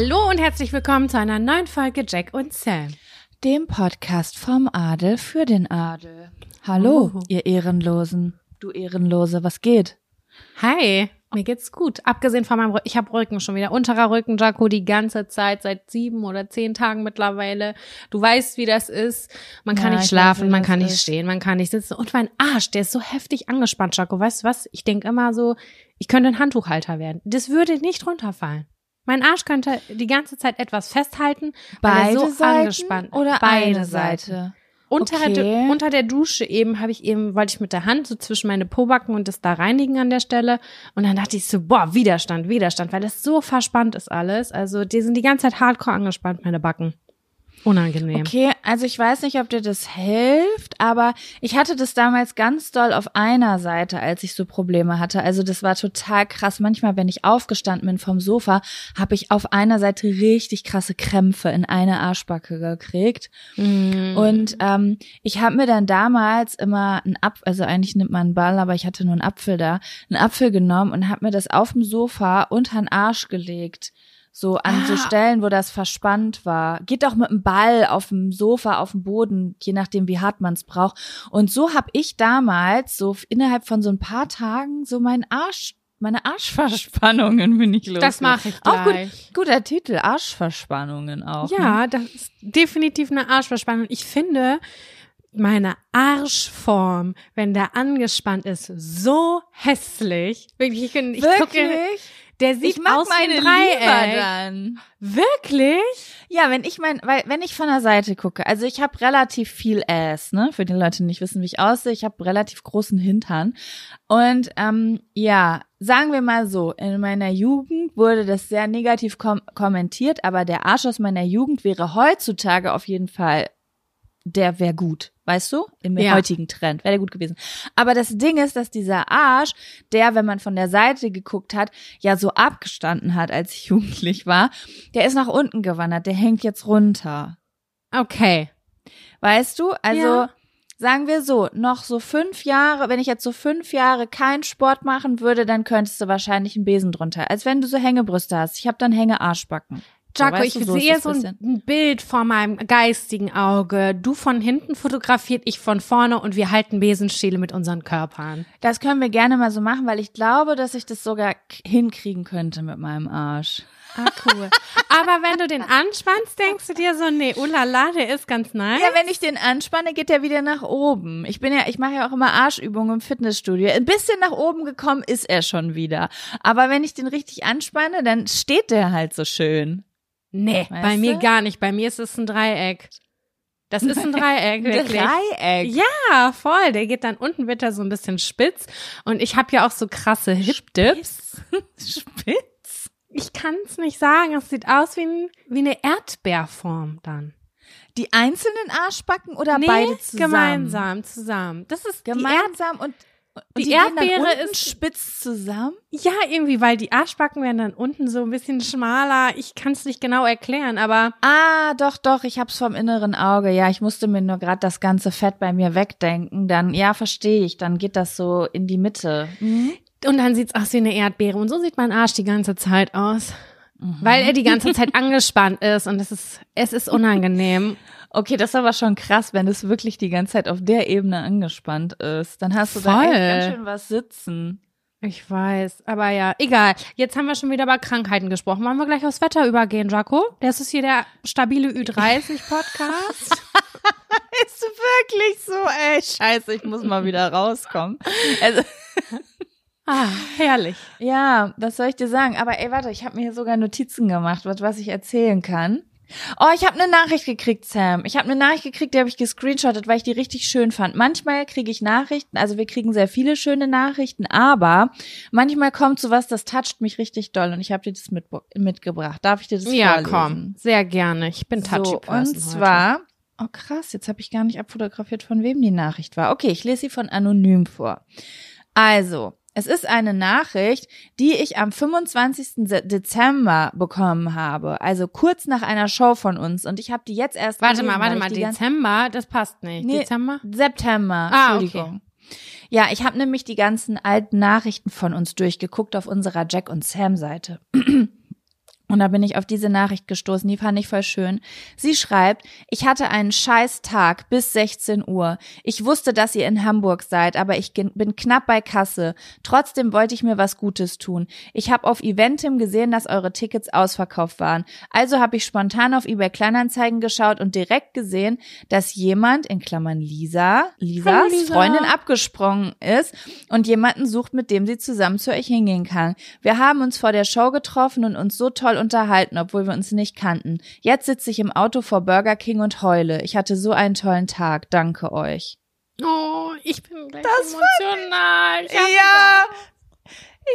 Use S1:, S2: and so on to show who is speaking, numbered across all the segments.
S1: Hallo und herzlich willkommen zu einer neuen Folge Jack und Sam.
S2: Dem Podcast vom Adel für den Adel. Hallo,
S1: Oh.
S2: ihr Ehrenlosen. Du Ehrenlose, was geht?
S1: Hi, mir geht's gut. Abgesehen von meinem Rücken, ich habe Rücken schon wieder. Unterer Rücken, Jaco, die ganze Zeit, seit sieben oder zehn Tagen mittlerweile. Du weißt, wie das ist. Man kann
S2: Ja,
S1: nicht
S2: ich
S1: schlafen,
S2: weiß,
S1: man kann nicht
S2: ist.
S1: stehen, man kann nicht sitzen. Und mein Arsch, der ist so heftig angespannt, Jaco. Weißt du was? Ich denk immer so, ich könnte ein Handtuchhalter werden. Das würde nicht runterfallen. Mein Arsch könnte die ganze Zeit etwas festhalten, weil er
S2: Beide
S1: so
S2: Seiten
S1: angespannt
S2: oder
S1: Beide
S2: eine
S1: Seiten.
S2: Seite?
S1: Unter,
S2: Okay.
S1: der, unter der Dusche eben habe ich eben, wollte ich mit der Hand so zwischen meine Pobacken und das da reinigen an der Stelle. Und dann dachte ich so, boah, Widerstand, Widerstand, weil das so verspannt ist alles. Also die sind die ganze Zeit hardcore angespannt, meine Backen. Unangenehm.
S2: Okay, also ich weiß nicht, ob dir das hilft, aber ich hatte das damals ganz doll auf einer Seite, als ich so Probleme hatte. Also das war total krass. Manchmal, wenn ich aufgestanden bin vom Sofa, habe ich auf einer Seite richtig krasse Krämpfe in eine Arschbacke gekriegt.
S1: Mm.
S2: Und ähm, ich habe mir dann damals immer einen Apfel, also eigentlich nimmt man einen Ball, aber ich hatte nur einen Apfel da, einen Apfel genommen und habe mir das auf dem Sofa unter den Arsch gelegt. So an so
S1: Ah.
S2: Stellen, wo das verspannt war. Geht auch mit dem Ball auf dem Sofa, auf dem Boden, je nachdem, wie hart man es braucht. Und so habe ich damals so innerhalb von so ein paar Tagen so meinen Arsch, meine Arschverspannungen bin ich los.
S1: das mache ich
S2: Auch gut,
S1: gleich.
S2: guter Titel, Arschverspannungen auch. Ne?
S1: Ja, das ist definitiv eine Arschverspannung. Ich finde meine Arschform, wenn der angespannt ist, so hässlich. Wirklich, ich, ich gucke,
S2: Wirklich?
S1: Der sieht
S2: Ich mag
S1: aus wie ein Dreieck.
S2: dann.
S1: Wirklich?
S2: Ja, wenn ich mein, weil wenn ich von der Seite gucke, also ich habe relativ viel Ass, ne? Für die Leute, die nicht wissen, wie ich aussehe, ich habe relativ großen Hintern. Und ähm, ja, sagen wir mal so, in meiner Jugend wurde das sehr negativ kom kommentiert, aber der Arsch aus meiner Jugend wäre heutzutage auf jeden Fall, der wäre gut. Weißt du? Im
S1: Ja.
S2: heutigen Trend wäre der gut gewesen. Aber das Ding ist, dass dieser Arsch, der, wenn man von der Seite geguckt hat, ja so abgestanden hat, als ich jugendlich war, der ist nach unten gewandert, der hängt jetzt runter.
S1: Okay.
S2: Weißt du? Also
S1: Ja.
S2: sagen wir so, noch so fünf Jahre, wenn ich jetzt so fünf Jahre keinen Sport machen würde, dann könntest du wahrscheinlich einen Besen drunter. Als wenn du so Hängebrüste hast. Ich habe dann Hängearschbacken.
S1: Jaco, ich
S2: so
S1: sehe so ein, Bild vor meinem geistigen Auge. Du von hinten fotografiert, ich von vorne und wir halten Besenstiele mit unseren Körpern.
S2: Das können wir gerne mal so machen, weil ich glaube, dass ich das sogar hinkriegen könnte mit meinem Arsch.
S1: Ah, cool. Aber wenn du den anspannst, denkst du dir so, nee, ulala, der ist ganz nice.
S2: Ja, wenn ich den anspanne, geht der wieder nach oben. Ich bin ja, ich mache ja auch immer Arschübungen im Fitnessstudio. Ein bisschen nach oben gekommen ist er schon wieder. Aber wenn ich den richtig anspanne, dann steht der halt so schön.
S1: Nee,
S2: Weißt
S1: bei mir
S2: du?
S1: gar nicht. Bei mir ist es ein Dreieck. Das ist ein Dreieck, wirklich.
S2: Dreieck.
S1: Ja, voll. Der geht dann unten, wird er so ein bisschen spitz. Und ich habe ja auch so krasse Hip-Dips.
S2: Spitz.
S1: Ich kann es nicht sagen. Es sieht aus wie, ein, wie eine Erdbeerform dann.
S2: Die einzelnen Arschbacken oder
S1: Nee,
S2: beide zusammen?
S1: gemeinsam, zusammen. Das ist
S2: Gemeinsam und,
S1: die
S2: dann
S1: Erdbeere ist-
S2: spitz zusammen?
S1: Ja, irgendwie, weil die Arschbacken werden dann unten so ein bisschen schmaler. Ich kann es nicht genau erklären, aber
S2: Ah, doch, doch, ich hab's vom inneren Auge. Ja, ich musste mir nur gerade das ganze Fett bei mir wegdenken. Dann, ja, verstehe ich. Dann geht das so in die Mitte. Mhm.
S1: und dann sieht's aus wie eine Erdbeere. Und so sieht mein Arsch die ganze Zeit aus. Weil er die ganze Zeit angespannt ist und es ist, es ist unangenehm.
S2: Okay, das ist aber schon krass, wenn es wirklich die ganze Zeit auf der Ebene angespannt ist. Dann hast du da
S1: Voll.
S2: echt ganz schön was sitzen.
S1: Ich weiß, aber ja, egal. Jetzt haben wir schon wieder über Krankheiten gesprochen. Wollen wir gleich aufs Wetter übergehen, Jaco? Das ist hier der stabile Ü30-Podcast.
S2: Ist wirklich so, ey, scheiße, ich muss mal wieder rauskommen. Also,
S1: ah, herrlich.
S2: ja, was soll ich dir sagen? Aber ey, warte, ich habe mir hier sogar Notizen gemacht, was, was ich erzählen kann. Oh, ich habe eine Nachricht gekriegt, Sam. Ich habe eine Nachricht gekriegt, die habe ich gescreenshottet, weil ich die richtig schön fand. Manchmal kriege ich Nachrichten, also wir kriegen sehr viele schöne Nachrichten, aber manchmal kommt sowas, das toucht mich richtig doll und ich habe dir das mit, mitgebracht. Darf ich dir das
S1: Ja,
S2: vorlesen?
S1: komm. Sehr gerne. Ich bin touchy
S2: So,
S1: person
S2: und zwar, oh krass, jetzt habe ich gar nicht abfotografiert, von wem die Nachricht war. Okay, ich lese sie von anonym vor. Also, es ist eine Nachricht, die ich am 25. Se- Dezember bekommen habe, also kurz nach einer Show von uns und ich habe die jetzt erst
S1: Warte
S2: gelesen,
S1: mal, warte mal, Dezember, das passt nicht.
S2: Nee.
S1: Dezember?
S2: September,
S1: Ah,
S2: Entschuldigung. Ja, ich habe nämlich die ganzen alten Nachrichten von uns durchgeguckt auf unserer Jack und Sam Seite. Und da bin ich auf diese Nachricht gestoßen, die fand ich voll schön. Sie schreibt, ich hatte einen scheiß Tag bis 16 Uhr. Ich wusste, dass ihr in Hamburg seid, aber ich bin knapp bei Kasse. Trotzdem wollte ich mir was Gutes tun. Ich habe auf Eventim gesehen, dass eure Tickets ausverkauft waren. Also habe ich spontan auf eBay Kleinanzeigen geschaut und direkt gesehen, dass jemand, in Klammern Lisa, Lisas
S1: Lisa.
S2: Freundin abgesprungen ist und jemanden sucht, mit dem sie zusammen zu euch hingehen kann. Wir haben uns vor der Show getroffen und uns so toll unterhalten, obwohl wir uns nicht kannten. Jetzt sitze ich im Auto vor Burger King und heule. Ich hatte so einen tollen Tag. Danke euch.
S1: Oh, ich bin gleich
S2: Das
S1: emotional. Ich
S2: Ja,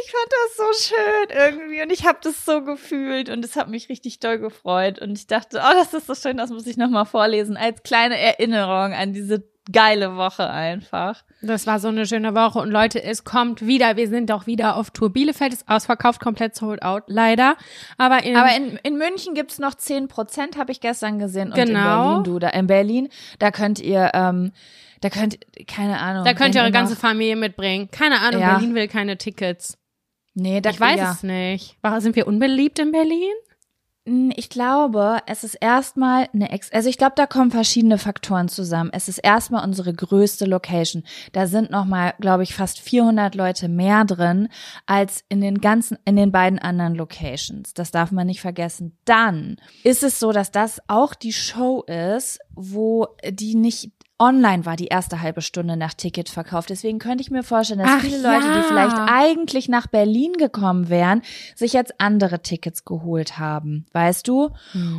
S2: ich fand das so schön irgendwie und ich habe das so gefühlt und es hat mich richtig doll gefreut und ich dachte, oh, das ist so schön, das muss ich nochmal vorlesen als kleine Erinnerung an diese geile Woche einfach.
S1: Das war so eine schöne Woche und Leute, es kommt wieder. Wir sind doch wieder auf Tour. Bielefeld ist ausverkauft, komplett sold out, leider. Aber in,
S2: Aber in, in München gibt's noch 10 Prozent, habe ich gestern gesehen. Und in
S1: Genau.
S2: Berlin, du, da in Berlin, da könnt ihr, ähm, da könnt, keine Ahnung.
S1: da könnt ihr eure ganze Familie mitbringen. Keine Ahnung,
S2: Ja.
S1: Berlin will keine Tickets.
S2: Nee, da,
S1: Ich weiß
S2: ja.
S1: es nicht. Warum sind wir unbeliebt in Berlin?
S2: Mm, Ich glaube, es ist erstmal eine Ex also ich glaube, da kommen verschiedene Faktoren zusammen. Es ist erstmal unsere größte Location. Da sind noch mal, glaube ich, fast 400 Leute mehr drin als in den ganzen in den beiden anderen Locations. Das darf man nicht vergessen. Dann ist es so, dass das auch die Show ist, wo die nicht online war die erste halbe Stunde nach Ticketverkauf. Deswegen könnte ich mir vorstellen, dass
S1: Ach
S2: viele Leute,
S1: ja.
S2: die vielleicht eigentlich nach Berlin gekommen wären, sich jetzt andere Tickets geholt haben, weißt du?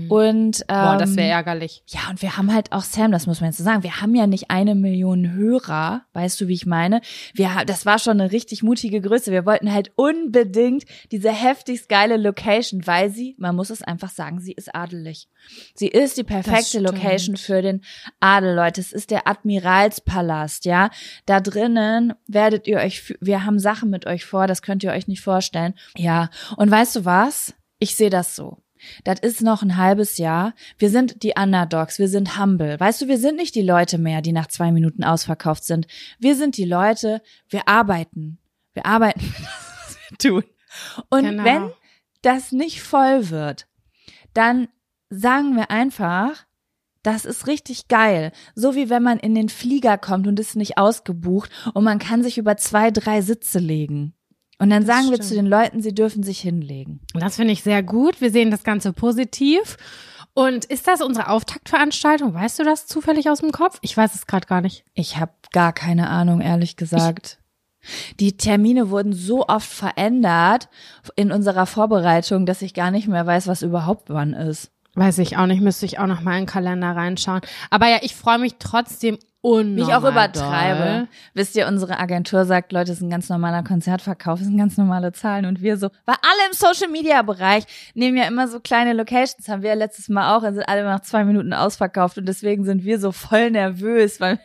S2: Und ähm,
S1: Boah, das wäre ärgerlich.
S2: ja, und wir haben halt auch Sam, das muss man jetzt so sagen, wir haben ja nicht eine Million Hörer, weißt du, wie ich meine? Wir, das war schon eine richtig mutige Größe. Wir wollten halt unbedingt diese heftigst geile Location, weil sie, man muss es einfach sagen, sie ist adelig. Sie ist die perfekte. Location für den Adel, Leute. Es ist der Admiralspalast, ja. Da drinnen werdet ihr euch, wir haben Sachen mit euch vor, das könnt ihr euch nicht vorstellen. Ja, und weißt du was? Ich sehe das so. Das ist noch ein halbes Jahr. Wir sind die Underdogs, wir sind humble. Weißt du, wir sind nicht die Leute mehr, die nach zwei Minuten ausverkauft sind. Wir sind die Leute, wir arbeiten. Wir arbeiten, was wir tun. Und
S1: Genau.
S2: wenn das nicht voll wird, dann sagen wir einfach, das ist richtig geil. So wie wenn man in den Flieger kommt und ist nicht ausgebucht und man kann sich über zwei, drei Sitze legen. Und dann
S1: Das
S2: sagen wir
S1: stimmt.
S2: zu den Leuten, sie dürfen sich hinlegen.
S1: Das finde ich sehr gut. Wir sehen das Ganze positiv. Und ist das unsere Auftaktveranstaltung? Weißt du das zufällig aus dem Kopf? Ich weiß es gerade gar nicht.
S2: Ich habe gar keine Ahnung, ehrlich gesagt. Die Termine wurden so oft verändert in unserer Vorbereitung, dass ich gar nicht mehr weiß, was überhaupt wann ist.
S1: Weiß ich auch nicht, müsste ich auch noch mal in den Kalender reinschauen. Aber ja, ich freue mich trotzdem unnormal
S2: Wie ich auch übertreibe.
S1: doll.
S2: Wisst ihr, unsere Agentur sagt, Leute, es ist ein ganz normaler Konzertverkauf, es sind ganz normale Zahlen und wir so, weil alle im Social Media Bereich nehmen ja immer so kleine Locations, haben wir ja letztes Mal auch, sind alle nach zwei Minuten ausverkauft und deswegen sind wir so voll nervös, weil,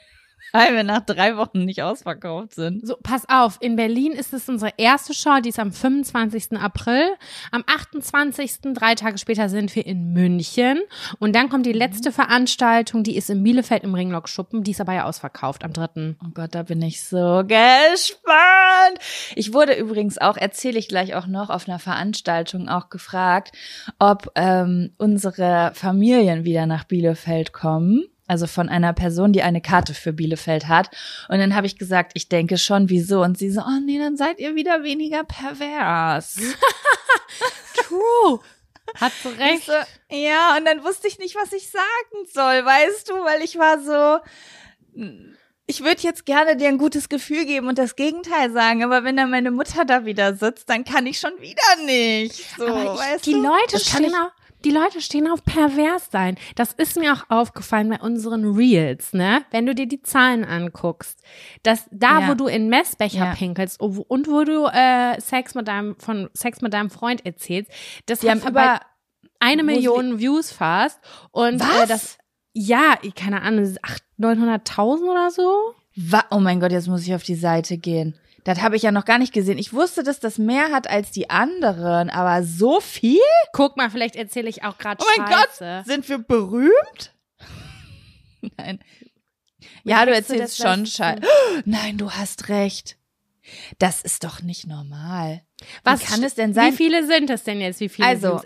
S2: weil wir nach drei Wochen nicht ausverkauft sind.
S1: So, pass auf, in Berlin ist es unsere erste Show, die ist am 25. April. Am 28. drei Tage später sind wir in München. Und dann kommt die letzte Veranstaltung, die ist in Bielefeld im Ringlock-Schuppen. Die ist aber ja ausverkauft am 3.
S2: Oh Gott, da bin ich so gespannt. Ich wurde übrigens auch, erzähle ich gleich auch noch, auf einer Veranstaltung auch gefragt, ob ähm, unsere Familien wieder nach Bielefeld kommen. Also von einer Person, die eine Karte für Bielefeld hat. Und dann habe ich gesagt, ich denke schon, wieso? Und sie so, oh nee, dann seid ihr wieder weniger pervers.
S1: True. Hat so recht.
S2: so, ja, und dann wusste ich nicht, was ich sagen soll, weißt du, weil ich war so, ich würde jetzt gerne dir ein gutes Gefühl geben und das Gegenteil sagen, aber wenn dann meine Mutter da wieder sitzt, dann kann ich schon wieder nicht. So,
S1: Aber ich,
S2: weißt
S1: die
S2: du?
S1: Leute stehen auf, die Leute stehen auf pervers sein. Das ist mir auch aufgefallen bei unseren Reels, ne? Wenn du dir die Zahlen anguckst, dass da,
S2: Ja.
S1: wo du in Messbecher
S2: Ja.
S1: pinkelst und wo- und wo du äh, Sex mit deinem von Sex mit deinem Freund erzählst, das
S2: Die haben über,
S1: eine Million Views fast und
S2: Was?
S1: Äh, das ja, keine Ahnung, 800, 900.000 oder so.
S2: Wa oh mein Gott, jetzt muss ich auf die Seite gehen. Das habe ich ja noch gar nicht gesehen. Ich wusste, dass das mehr hat als die anderen, aber so viel?
S1: Guck mal, vielleicht erzähle ich auch gerade
S2: Oh mein
S1: Scheiße.
S2: Gott, sind wir berühmt? Nein. Ja, du
S1: du
S2: erzählst
S1: das
S2: schon? Scheiße. Nein, du hast recht. Das ist doch nicht normal.
S1: Was
S2: Wie kann es denn sein?
S1: Wie viele sind es denn jetzt? Wie viele
S2: Also?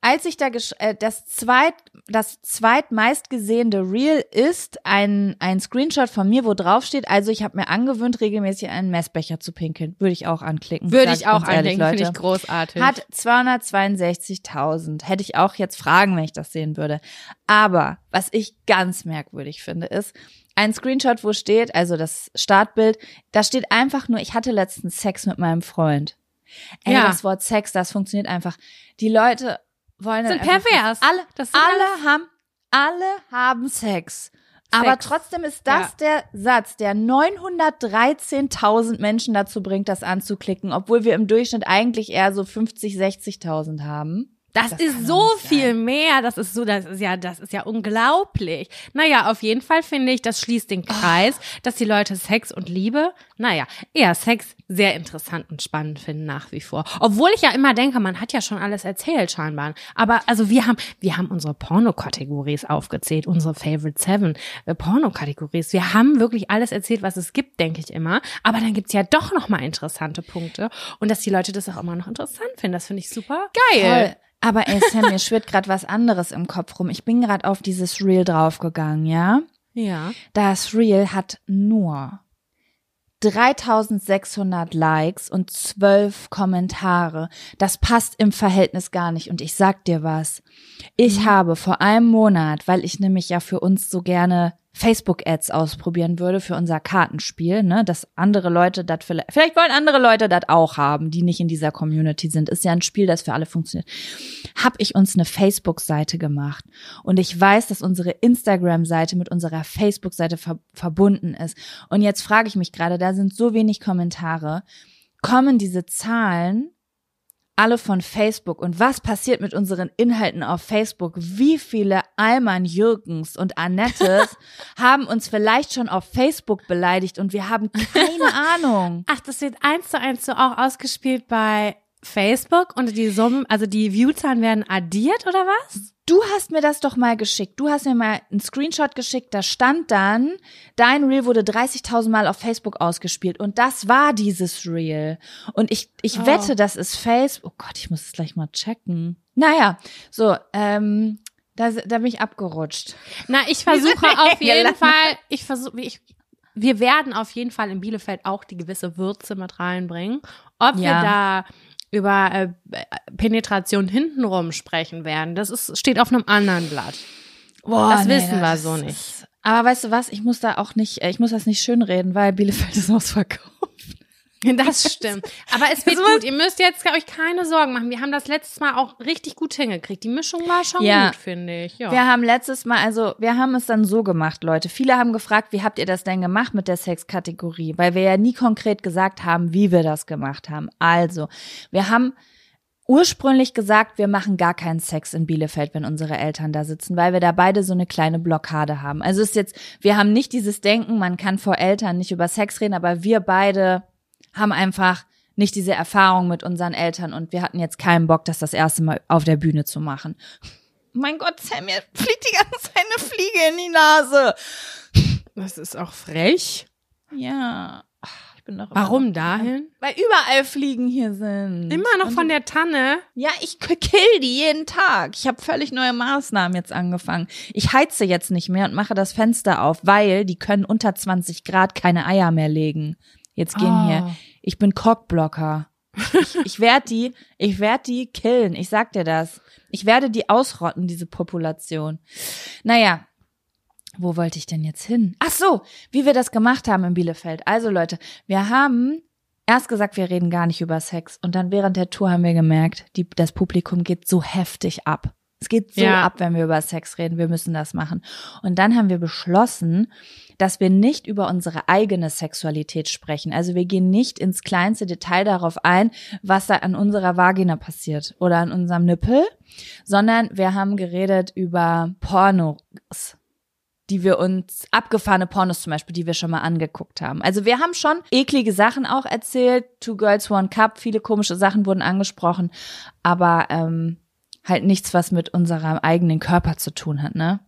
S2: Als ich da gesch äh, das zweit das zweitmeistgesehene Reel ist ein ein Screenshot von mir, wo drauf steht, also ich habe mir angewöhnt regelmäßig in einen Messbecher zu pinkeln. Würde ich auch anklicken.
S1: Würde ich auch andenken, finde ich
S2: Leute.
S1: großartig.
S2: Hat 262.000. Hätte ich auch jetzt fragen, wenn ich das sehen würde. Aber was ich ganz merkwürdig finde, ist ein Screenshot, wo steht, also das Startbild, da steht einfach nur, ich hatte letztens Sex mit meinem Freund. Ey,
S1: Ja.
S2: das Wort Sex, das funktioniert einfach. Die Leute wollen
S1: Sind pervers.
S2: Alle,
S1: Das sind
S2: alle haben, alle haben Sex. Aber
S1: Sex.
S2: trotzdem ist das der Satz, der 913.000 Menschen dazu bringt, das anzuklicken, obwohl wir im Durchschnitt eigentlich eher so 50, 60.000 haben.
S1: Das,
S2: Das
S1: ist so viel
S2: sein.
S1: mehr. Das ist so, das ist ja, das ist ja unglaublich. Naja, auf jeden Fall finde ich, das schließt den Kreis, dass die Leute Sex und Liebe, naja, eher Sex sehr interessant und spannend finden nach wie vor. Obwohl ich ja immer denke, man hat ja schon alles erzählt scheinbar. Aber also wir haben, wir haben unsere Pornokategories aufgezählt, unsere Favorite Seven äh, Pornokategories. Wir haben wirklich alles erzählt, was es gibt, denke ich immer. Aber dann gibt's ja doch noch mal interessante Punkte und dass die Leute das auch immer noch interessant finden. Das finde ich super geil.
S2: Voll. Aber ey, Sam, mir schwirrt gerade was anderes im Kopf rum. Ich bin gerade auf dieses Reel draufgegangen, ja?
S1: Ja.
S2: Das Reel hat nur 3600 Likes und 12 Kommentare. Das passt im Verhältnis gar nicht. Und ich sag dir was. Ich habe vor einem Monat, weil ich nämlich ja für uns so gerne Facebook-Ads ausprobieren würde für unser Kartenspiel, ne, dass andere Leute das vielleicht, vielleicht wollen andere Leute das auch haben, die nicht in dieser Community sind. Ist ja ein Spiel, das für alle funktioniert. Hab ich uns eine Facebook-Seite gemacht und ich weiß, dass unsere Instagram-Seite mit unserer Facebook-Seite ver verbunden ist. Und jetzt frage ich mich gerade, da sind so wenig Kommentare. Kommen diese Zahlen alle von Facebook und was passiert mit unseren Inhalten auf Facebook? Wie viele Alman Jürgens und Annettes haben uns vielleicht schon auf Facebook beleidigt und wir haben keine Ahnung.
S1: Ach, das wird eins zu eins so auch ausgespielt bei Facebook und die Summen, also die Viewzahlen werden addiert oder was?
S2: Du hast mir das doch mal geschickt. Du hast mir mal einen Screenshot geschickt, da stand dann, dein Reel wurde 30.000 Mal auf Facebook ausgespielt und das war dieses Reel. Und ich, ich
S1: Oh.
S2: wette, das ist Facebook. Oh Gott, ich muss es gleich mal checken. Naja, so, ähm, da, da bin ich abgerutscht.
S1: Na, ich versuche auf jeden. Fall, ich versuche, ich, wir werden auf jeden Fall in Bielefeld auch die gewisse Würze mit reinbringen. Ob wir
S2: Ja.
S1: da über äh, Penetration hintenrum sprechen werden, das ist, steht auf einem anderen Blatt.
S2: Boah,
S1: Das wissen wir
S2: das
S1: so nicht.
S2: Aber weißt du was? Ich muss da auch nicht, äh, ich muss das nicht schönreden, weil Bielefeld ist ausverkauft.
S1: Das stimmt. Aber es wird gut. Ihr müsst jetzt euch keine Sorgen machen. Wir haben das letztes Mal auch richtig gut hingekriegt. Die Mischung war schon
S2: Ja.
S1: gut, finde ich. Ja.
S2: Wir haben letztes Mal, also wir haben es dann so gemacht, Leute. Viele haben gefragt, wie habt ihr das denn gemacht mit der Sexkategorie? Weil wir ja nie konkret gesagt haben, wie wir das gemacht haben. Also, wir haben ursprünglich gesagt, wir machen gar keinen Sex in Bielefeld, wenn unsere Eltern da sitzen, weil wir da beide so eine kleine Blockade haben. Also es ist jetzt, wir haben nicht dieses Denken, man kann vor Eltern nicht über Sex reden, aber wir beide haben einfach nicht diese Erfahrung mit unseren Eltern und wir hatten jetzt keinen Bock, das das erste Mal auf der Bühne zu machen. Mein Gott, Sam, mir fliegt die ganze Zeit eine Fliege in die Nase.
S1: Das ist auch frech.
S2: Ja. Ich bin doch
S1: Warum
S2: noch-
S1: dahin?
S2: Weil überall Fliegen hier sind.
S1: Immer noch
S2: Und
S1: von der Tanne.
S2: Ja, ich kill die jeden Tag. Ich habe völlig neue Maßnahmen jetzt angefangen. Ich heize jetzt nicht mehr und mache das Fenster auf, weil die können unter 20 Grad keine Eier mehr legen. Jetzt gehen
S1: Oh.
S2: hier. Ich bin Cockblocker. Ich, ich werde die, ich werde die killen. Ich sag dir das. Ich werde die ausrotten, diese Population. Naja. Wo wollte ich denn jetzt hin? Ach so, wie wir das gemacht haben in Bielefeld. Also Leute, wir haben erst gesagt, wir reden gar nicht über Sex. Und dann während der Tour haben wir gemerkt, die, das Publikum geht so heftig ab. Es geht so
S1: Ja.
S2: ab, wenn wir über Sex reden. Wir müssen das machen. Und dann haben wir beschlossen, dass wir nicht über unsere eigene Sexualität sprechen. Also wir gehen nicht ins kleinste Detail darauf ein, was da an unserer Vagina passiert oder an unserem Nippel, sondern wir haben geredet über Pornos die wir uns, abgefahrene Pornos zum Beispiel, die wir schon mal angeguckt haben. Also wir haben schon eklige Sachen auch erzählt, Two Girls One Cup, viele komische Sachen wurden angesprochen, aber ähm, halt nichts, was mit unserem eigenen Körper zu tun hat, ne?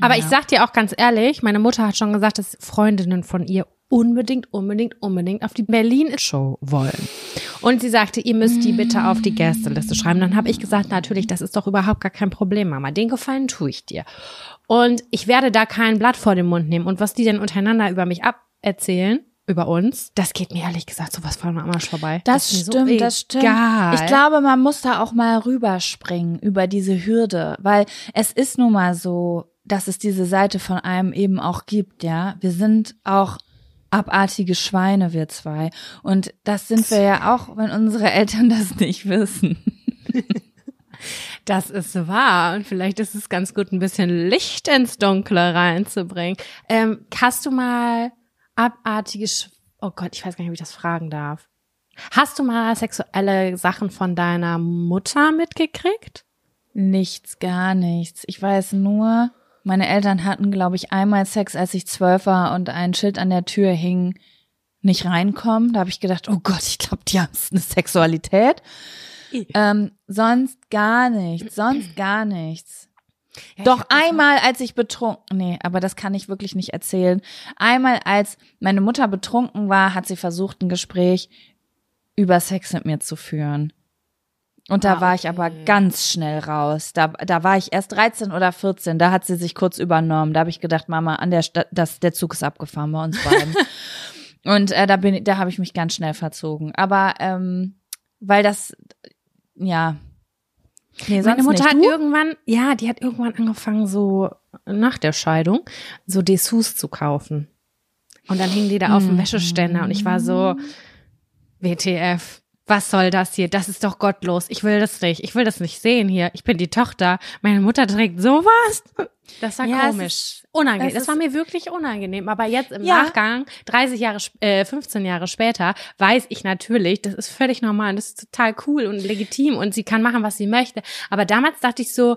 S1: Aber
S2: Ja.
S1: ich sag dir auch ganz ehrlich, meine Mutter hat schon gesagt, dass Freundinnen von ihr unbedingt, unbedingt, unbedingt auf die Berlin-Show wollen. Und sie sagte, ihr müsst die bitte auf die Gästeliste schreiben. Dann habe ich gesagt, natürlich, das ist doch überhaupt gar kein Problem, Mama. Den Gefallen tue ich dir. Und ich werde da kein Blatt vor den Mund nehmen. Und was die denn untereinander über mich aberzählen, über uns, das geht mir ehrlich gesagt sowas von am Arsch vorbei.
S2: Das,
S1: mir
S2: stimmt,
S1: so
S2: das stimmt. Ich glaube, man muss da auch mal rüberspringen über diese Hürde, weil es ist nun mal so, dass es diese Seite von einem eben auch gibt, ja. Wir sind auch abartige Schweine, wir zwei. Und das sind wir ja auch, wenn unsere Eltern das nicht wissen.
S1: Das ist wahr. Und vielleicht ist es ganz gut, ein bisschen Licht ins Dunkle reinzubringen. Ähm, hast du mal abartige, Sch oh Gott, ich weiß gar nicht, ob ich das fragen darf. Hast du mal sexuelle Sachen von deiner Mutter mitgekriegt?
S2: Nichts, gar nichts. Ich weiß nur, meine Eltern hatten, glaube ich, einmal Sex, als ich zwölf war und ein Schild an der Tür hing, nicht reinkommen. Da habe ich gedacht, oh Gott, ich glaube, die haben eine Sexualität. Ähm, sonst gar nichts, sonst gar nichts.
S1: Ja,
S2: Doch einmal, als ich betrunken, nee, aber das kann ich wirklich nicht erzählen. Einmal, als meine Mutter betrunken war, hat sie versucht, ein Gespräch über Sex mit mir zu führen. Und da
S1: Ah,
S2: war ich aber ganz schnell raus. Da, da war ich erst 13 oder 14. Da hat sie sich kurz übernommen. Da habe ich gedacht, Mama, an der Sta das, der Zug ist abgefahren bei uns beiden. Und äh, da bin da habe ich mich ganz schnell verzogen. Aber ähm, weil das, ja. Nee,
S1: Meine Mutter
S2: nicht.
S1: hat
S2: Du?
S1: irgendwann, ja, die hat irgendwann angefangen, so nach der Scheidung, so Dessous zu kaufen. Und dann hingen die da auf dem Wäscheständer und ich war so, WTF, was soll das hier? Das ist doch gottlos. Ich will das nicht. Ich will das nicht sehen hier. Ich bin die Tochter. Meine Mutter trägt sowas. Das war
S2: Ja,
S1: komisch.
S2: ist-
S1: unangenehm. Das
S2: ist-
S1: war mir wirklich unangenehm. Aber jetzt im
S2: Ja.
S1: Nachgang, 30 Jahre, äh, 15 Jahre später, weiß ich natürlich, das ist völlig normal und das ist total cool und legitim und sie kann machen, was sie möchte. Aber damals dachte ich so,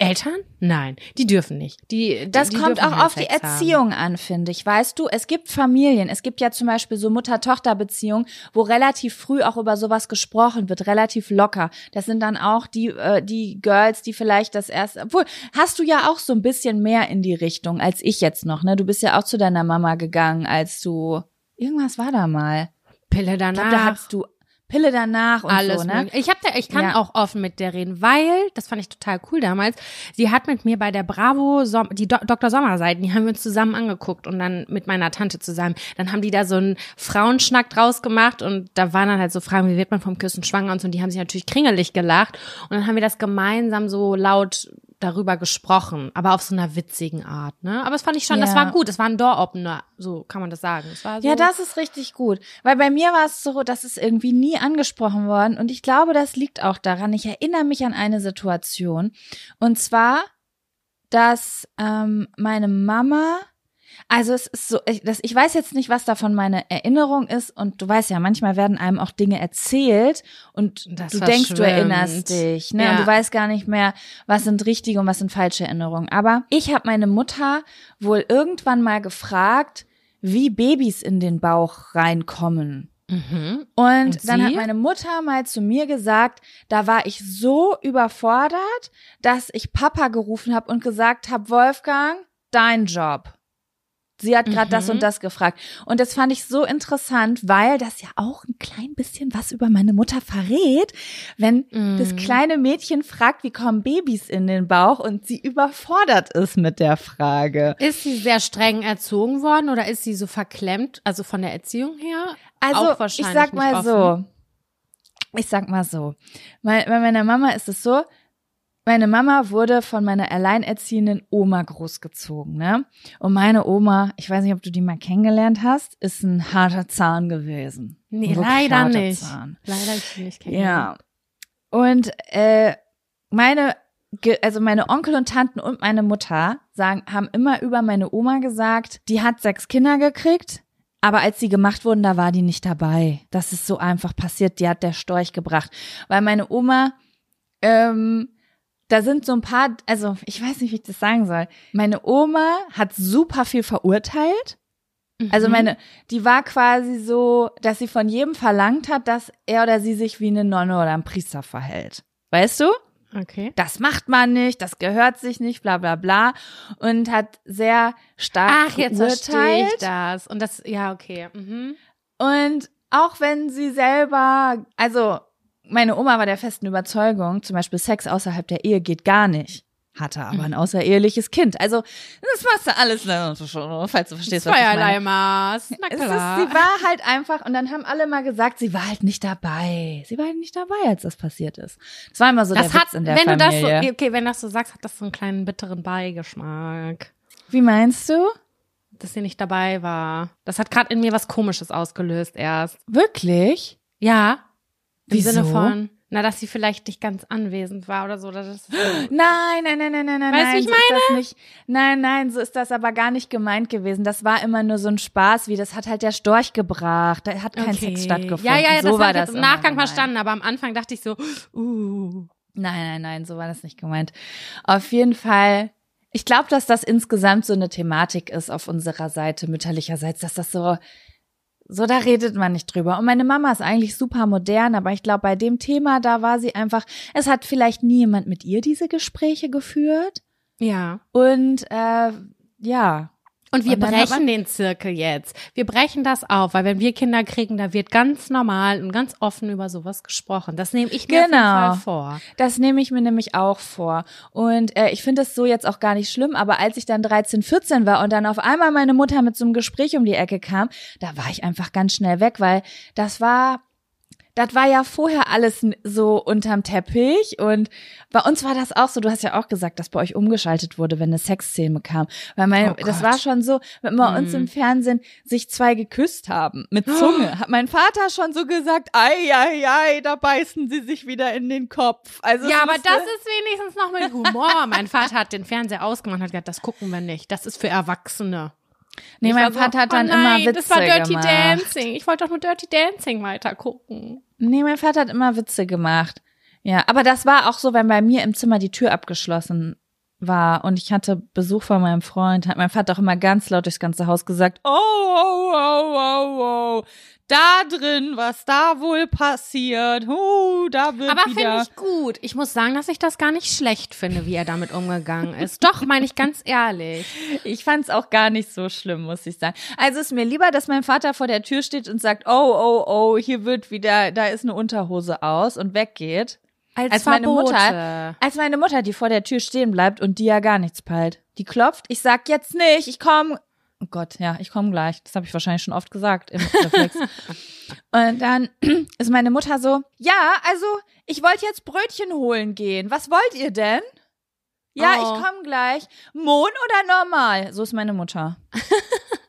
S1: Eltern? Nein, die dürfen nicht. Die, die
S2: Das
S1: die
S2: kommt auch auf die
S1: Sex haben.
S2: Erziehung an, finde ich. Weißt du, es gibt Familien, es gibt ja zum Beispiel so Mutter-Tochter-Beziehungen, wo relativ früh auch über sowas gesprochen wird, relativ locker. Das sind dann auch die, äh, die Girls, die vielleicht das erste, obwohl, hast du ja auch so ein bisschen mehr in die Richtung als ich jetzt noch, ne? Du bist ja auch zu deiner Mama gegangen, als du, irgendwas war da mal.
S1: Pille
S2: Ich
S1: danach.
S2: glaube, da hattest du Pille danach und
S1: alles
S2: so, ne?
S1: Ich habe da, ich kann
S2: Ja.
S1: auch offen mit der reden, weil das fand ich total cool damals. Sie hat mit mir bei der Bravo die Do Dr. Sommer Seiten, die haben wir uns zusammen angeguckt und dann mit meiner Tante zusammen. Dann haben die da so einen Frauenschnack draus gemacht und da waren dann halt so Fragen, wie wird man vom Küssen schwanger und so. Und die haben sich natürlich kringelig gelacht und dann haben wir das gemeinsam so laut darüber gesprochen, aber auf so einer witzigen Art, ne? Aber das fand ich schon,
S2: Ja.
S1: das war gut, das war ein Door-Opener, so kann man das sagen. Es war so,
S2: Ja, das ist richtig gut. Weil bei mir war es so, das ist irgendwie nie angesprochen worden. Und ich glaube, das liegt auch daran. Ich erinnere mich an eine Situation. Und zwar, dass ähm, meine Mama, also es ist so, ich, das, ich weiß jetzt nicht, was davon meine Erinnerung ist. Und du weißt ja, manchmal werden einem auch Dinge erzählt und
S1: Das
S2: du denkst, du erinnerst dich. Ne?
S1: Ja.
S2: Und du weißt gar nicht mehr, was sind richtige und was sind falsche Erinnerungen. Aber ich habe meine Mutter wohl irgendwann mal gefragt, wie Babys in den Bauch reinkommen.
S1: Mhm.
S2: Und,
S1: Und
S2: dann hat meine Mutter mal zu mir gesagt, da war ich so überfordert, dass ich Papa gerufen habe und gesagt habe, Wolfgang, dein Job. Sie hat gerade das
S1: Mhm.
S2: und das gefragt. Und das fand ich so interessant, weil das ja auch ein klein bisschen was über meine Mutter verrät, wenn das
S1: Mhm.
S2: kleine Mädchen fragt, wie kommen Babys in den Bauch und sie überfordert ist mit der Frage.
S1: Ist sie sehr streng erzogen worden oder ist sie so verklemmt, also von der Erziehung her?
S2: Also, ich sag mal so. Ich sag mal so. Bei meiner Mama ist es so, meine Mama wurde von meiner alleinerziehenden Oma großgezogen, ne? Und meine Oma, ich weiß nicht, ob du die mal kennengelernt hast, ist ein harter Zahn gewesen.
S1: Nee, leider nicht.
S2: Zahn.
S1: Leider ich nicht kennengelernt.
S2: Ja. Und äh, meine, also meine Onkel und Tanten und meine Mutter sagen, haben immer über meine Oma gesagt, die hat sechs Kinder gekriegt, aber als sie gemacht wurden, da war die nicht dabei. Das ist so einfach passiert. Die hat der Storch gebracht, weil meine Oma ähm, da sind so ein paar, also ich weiß nicht, wie ich das sagen soll. Meine Oma hat super viel verurteilt. Also
S1: Mhm.
S2: meine, die war quasi so, dass sie von jedem verlangt hat, dass er oder sie sich wie eine Nonne oder ein Priester verhält. Weißt du?
S1: Okay.
S2: Das macht man nicht, das gehört sich nicht, bla bla bla. Und hat sehr stark
S1: Ach, jetzt verstehe ich das. Und das, ja, okay. Mhm.
S2: Und auch wenn sie selber, also meine Oma war der festen Überzeugung, zum Beispiel Sex außerhalb der Ehe geht gar nicht. Hatte aber ein außereheliches Kind. Also, das machst du alles, ne, falls du verstehst, was ich meine.
S1: Zweierlei Maß. Na
S2: Es ist,
S1: klar.
S2: sie war halt einfach, und dann haben alle mal gesagt, sie war halt nicht dabei. Sie war halt nicht dabei, als das passiert ist. Das war immer so
S1: das
S2: der
S1: hat,
S2: Witz in der
S1: wenn
S2: Familie.
S1: du das so, okay, wenn du das so sagst, hat das so einen kleinen bitteren Beigeschmack,
S2: Wie meinst du?
S1: dass sie nicht dabei war. Das hat gerade in mir was Komisches ausgelöst erst.
S2: Wirklich?
S1: Ja. Im
S2: Wieso?
S1: Sinne von, na, dass sie vielleicht nicht ganz anwesend war oder so. Oder das
S2: Nein, nein, nein, nein, nein, nein.
S1: Weißt du, ich
S2: so das nicht, nein, nein, so ist das aber gar nicht gemeint gewesen. Das war immer nur so ein Spaß, wie das hat halt der Storch gebracht. Da hat kein Sex stattgefunden.
S1: Ja, ja, ja,
S2: so
S1: das
S2: war
S1: ich
S2: das
S1: jetzt im Nachgang
S2: gemeint.
S1: verstanden, aber am Anfang dachte ich so, uh.
S2: Nein, nein, nein, so war das nicht gemeint. Auf jeden Fall, ich glaube, dass das insgesamt so eine Thematik ist auf unserer Seite, mütterlicherseits, dass das so, so da redet man nicht drüber. Und meine Mama ist eigentlich super modern, aber ich glaube, bei dem Thema, da war sie einfach, es hat vielleicht nie jemand mit ihr diese Gespräche geführt.
S1: Ja.
S2: Und äh, ja,
S1: Und wir
S2: Und
S1: brechen den Zirkel jetzt. Wir brechen das auf, weil wenn wir Kinder kriegen, da wird ganz normal und ganz offen über sowas gesprochen. Das nehme ich mir
S2: Genau.
S1: vor.
S2: Das nehme ich mir nämlich auch vor. Und äh, ich finde es so jetzt auch gar nicht schlimm, aber als ich dann 13, 14 war und dann auf einmal meine Mutter mit so einem Gespräch um die Ecke kam, da war ich einfach ganz schnell weg, weil das war. Das war ja vorher alles so unterm Teppich und bei uns war das auch so. Du hast ja auch gesagt, dass bei euch umgeschaltet wurde, wenn eine Sexszene kam. Weil mein,
S1: Oh
S2: das war schon so, wenn bei uns im Fernsehen sich zwei geküsst haben mit Zunge, hat mein Vater schon so gesagt, ei, ei, ei, da beißen sie sich wieder in den Kopf. Also
S1: Ja, aber das ist wenigstens noch mit Humor. mein Vater hat den Fernseher ausgemacht und hat gesagt, das gucken wir nicht. Das ist für Erwachsene.
S2: Nee,
S1: Ich
S2: mein
S1: war so,
S2: Vater hat
S1: oh
S2: dann
S1: nein,
S2: immer Witze
S1: das war Dirty
S2: gemacht.
S1: Dancing. Ich wollte doch nur Dirty Dancing weiter gucken.
S2: Nee, mein Vater hat immer Witze gemacht. Ja, aber das war auch so, wenn bei mir im Zimmer die Tür abgeschlossen war und ich hatte Besuch von meinem Freund, hat mein Vater auch immer ganz laut durchs ganze Haus gesagt, oh, oh, oh, oh, oh, da drin, was da wohl passiert, oh, da wird
S1: Aber finde ich gut. Ich muss sagen, dass ich das gar nicht schlecht finde, wie er damit umgegangen ist. Doch, meine ich ganz ehrlich.
S2: Ich fand's auch gar nicht so schlimm, muss ich sagen. Also ist mir lieber, dass mein Vater vor der Tür steht und sagt, oh, oh, oh, hier wird wieder, da ist eine Unterhose aus und weggeht.
S1: Als,
S2: Als meine
S1: Verbote.
S2: Mutter, als meine Mutter, die vor der Tür stehen bleibt und die ja gar nichts peilt. Die klopft, ich sag jetzt nicht, ich komm. Oh Gott, ja, ich komme gleich. Das habe ich wahrscheinlich schon oft gesagt im Reflex. und dann ist meine Mutter so, ja, also ich wollte jetzt Brötchen holen gehen. Was wollt ihr denn? Ja,
S1: Oh.
S2: ich komme gleich. Mohn oder normal? So ist meine Mutter.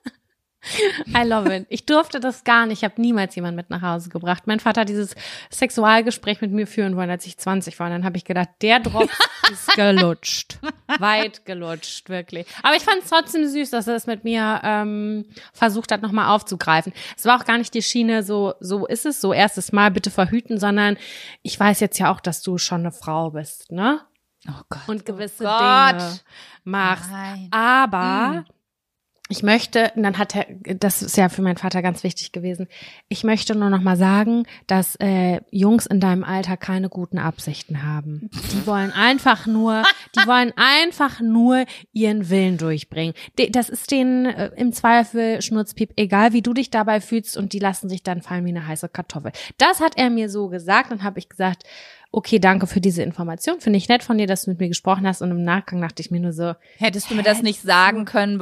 S1: I love it. Ich durfte das gar nicht. Ich habe niemals jemanden mit nach Hause gebracht. Mein Vater hat dieses Sexualgespräch mit mir führen wollen, als ich 20 war. Und dann habe ich gedacht, der Drop ist gelutscht. Weit gelutscht, wirklich. Aber ich fand es trotzdem süß, dass er es mit mir ähm, versucht hat, nochmal aufzugreifen. Es war auch gar nicht die Schiene, so, so ist es, so erstes Mal bitte verhüten, sondern ich weiß jetzt ja auch, dass du schon eine Frau bist, ne?
S2: Oh Gott.
S1: Und gewisse
S2: Gott.
S1: Dinge machst.
S2: Nein.
S1: Aber
S2: Mm.
S1: Ich möchte, und dann hat er, das ist ja für meinen Vater ganz wichtig gewesen, ich möchte nur noch mal sagen, dass äh, Jungs in deinem Alter keine guten Absichten haben. Die wollen einfach nur, die wollen einfach nur ihren Willen durchbringen. Das ist denen äh, im Zweifel Schnurzpiep, egal wie du dich dabei fühlst und die lassen sich dann fallen wie eine heiße Kartoffel. Das hat er mir so gesagt und habe ich gesagt, okay, danke für diese Information. Finde ich nett von dir, dass du mit mir gesprochen hast. Und im Nachgang dachte ich mir nur so,
S2: Hättest du mir das nicht sagen können,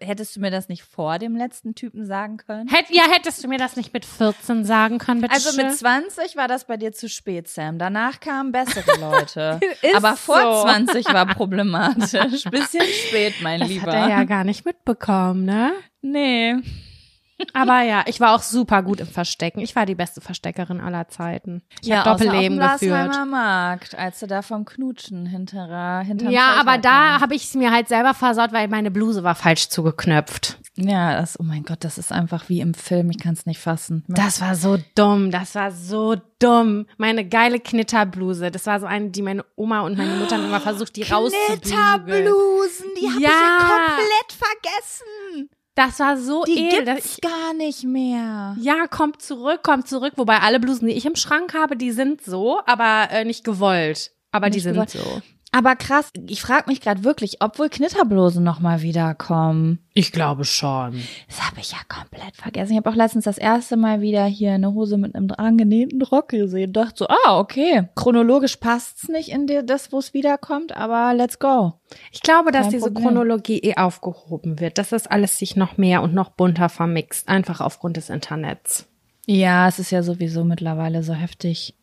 S2: hättest du mir das nicht vor dem letzten Typen sagen können?
S1: hätt, ja, hättest du mir das nicht mit 14 sagen können, bitte?
S2: Also mit
S1: schön?
S2: 20 war das bei dir zu spät, Sam. Danach kamen bessere Leute.
S1: Ist
S2: Aber vor
S1: so.
S2: 20 war problematisch. Bisschen spät, mein
S1: das
S2: Lieber.
S1: hat er ja gar nicht mitbekommen, ne?
S2: Nee.
S1: Aber ja, ich war auch super gut im Verstecken. Ich war die beste Versteckerin aller Zeiten. Ich
S2: ja,
S1: habe Doppelleben
S2: auf dem
S1: geführt.
S2: Markt, als du da vom Knutschen hinterer, hinterm
S1: Ja, aber da habe ich es mir halt selber versaut, weil meine Bluse war falsch zugeknöpft.
S2: Ja, das, oh mein Gott, das ist einfach wie im Film. Ich kann es nicht fassen.
S1: Das war so dumm, das war so dumm. Meine geile Knitterbluse, das war so eine, die meine Oma und meine Mutter haben immer versucht, die rauszubügeln.
S2: Knitterblusen, die habe ich
S1: Ja.
S2: ja komplett vergessen.
S1: Das war so
S2: Die
S1: edel.
S2: gibt's gar nicht mehr.
S1: Ja, kommt zurück, kommt zurück. Wobei alle Blusen, die ich im Schrank habe, die sind so, aber äh, nicht gewollt. Aber die
S2: Nicht
S1: sind
S2: gewollt.
S1: so.
S2: Aber krass, ich frage mich gerade wirklich, ob wohl Knitterblusen noch mal wiederkommen.
S1: Ich glaube schon.
S2: Das habe ich ja komplett vergessen. Ich habe auch letztens das erste Mal wieder hier eine Hose mit einem angenähten Rock gesehen. Dachte so, ah, okay. Chronologisch passt's nicht in dir, das, wo es wiederkommt, aber let's go.
S1: Ich glaube, dass
S2: Kein
S1: diese
S2: Problem.
S1: Chronologie eh aufgehoben wird, dass das alles sich noch mehr und noch bunter vermixt, einfach aufgrund des Internets.
S2: Ja, es ist ja sowieso mittlerweile so heftig.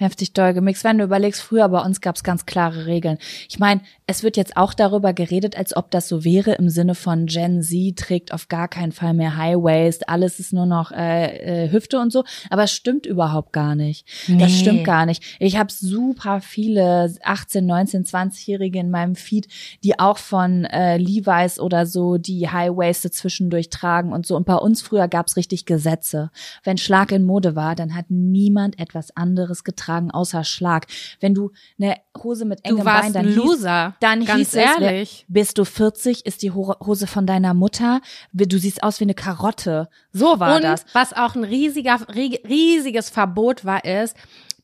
S2: Heftig doll gemixt. Wenn du überlegst, früher bei uns gab's ganz klare Regeln. Ich meine, es wird jetzt auch darüber geredet, als ob das so wäre im Sinne von Gen Z trägt auf gar keinen Fall mehr High Waist, alles ist nur noch äh, äh, Hüfte und so. Aber es stimmt überhaupt gar nicht. Das
S1: Nee.
S2: stimmt gar nicht. Ich habe super viele 18, 19, 20-Jährige in meinem Feed, die auch von äh, Levi's oder so die High Waiste zwischendurch tragen und so. Und bei uns früher gab's richtig Gesetze. Wenn Schlag in Mode war, dann hat niemand etwas anderes getragen außer Schlag. Wenn du eine Hose mit engem
S1: Du warst
S2: Bein, dann
S1: ein
S2: hieß,
S1: Loser.
S2: dann
S1: Ganz
S2: hieß es,
S1: ehrlich.
S2: bist du 40, ist die Ho- Hose von deiner Mutter, du siehst aus wie eine Karotte. So war
S1: und
S2: das.
S1: was auch ein riesiger, rie- riesiges Verbot war, ist,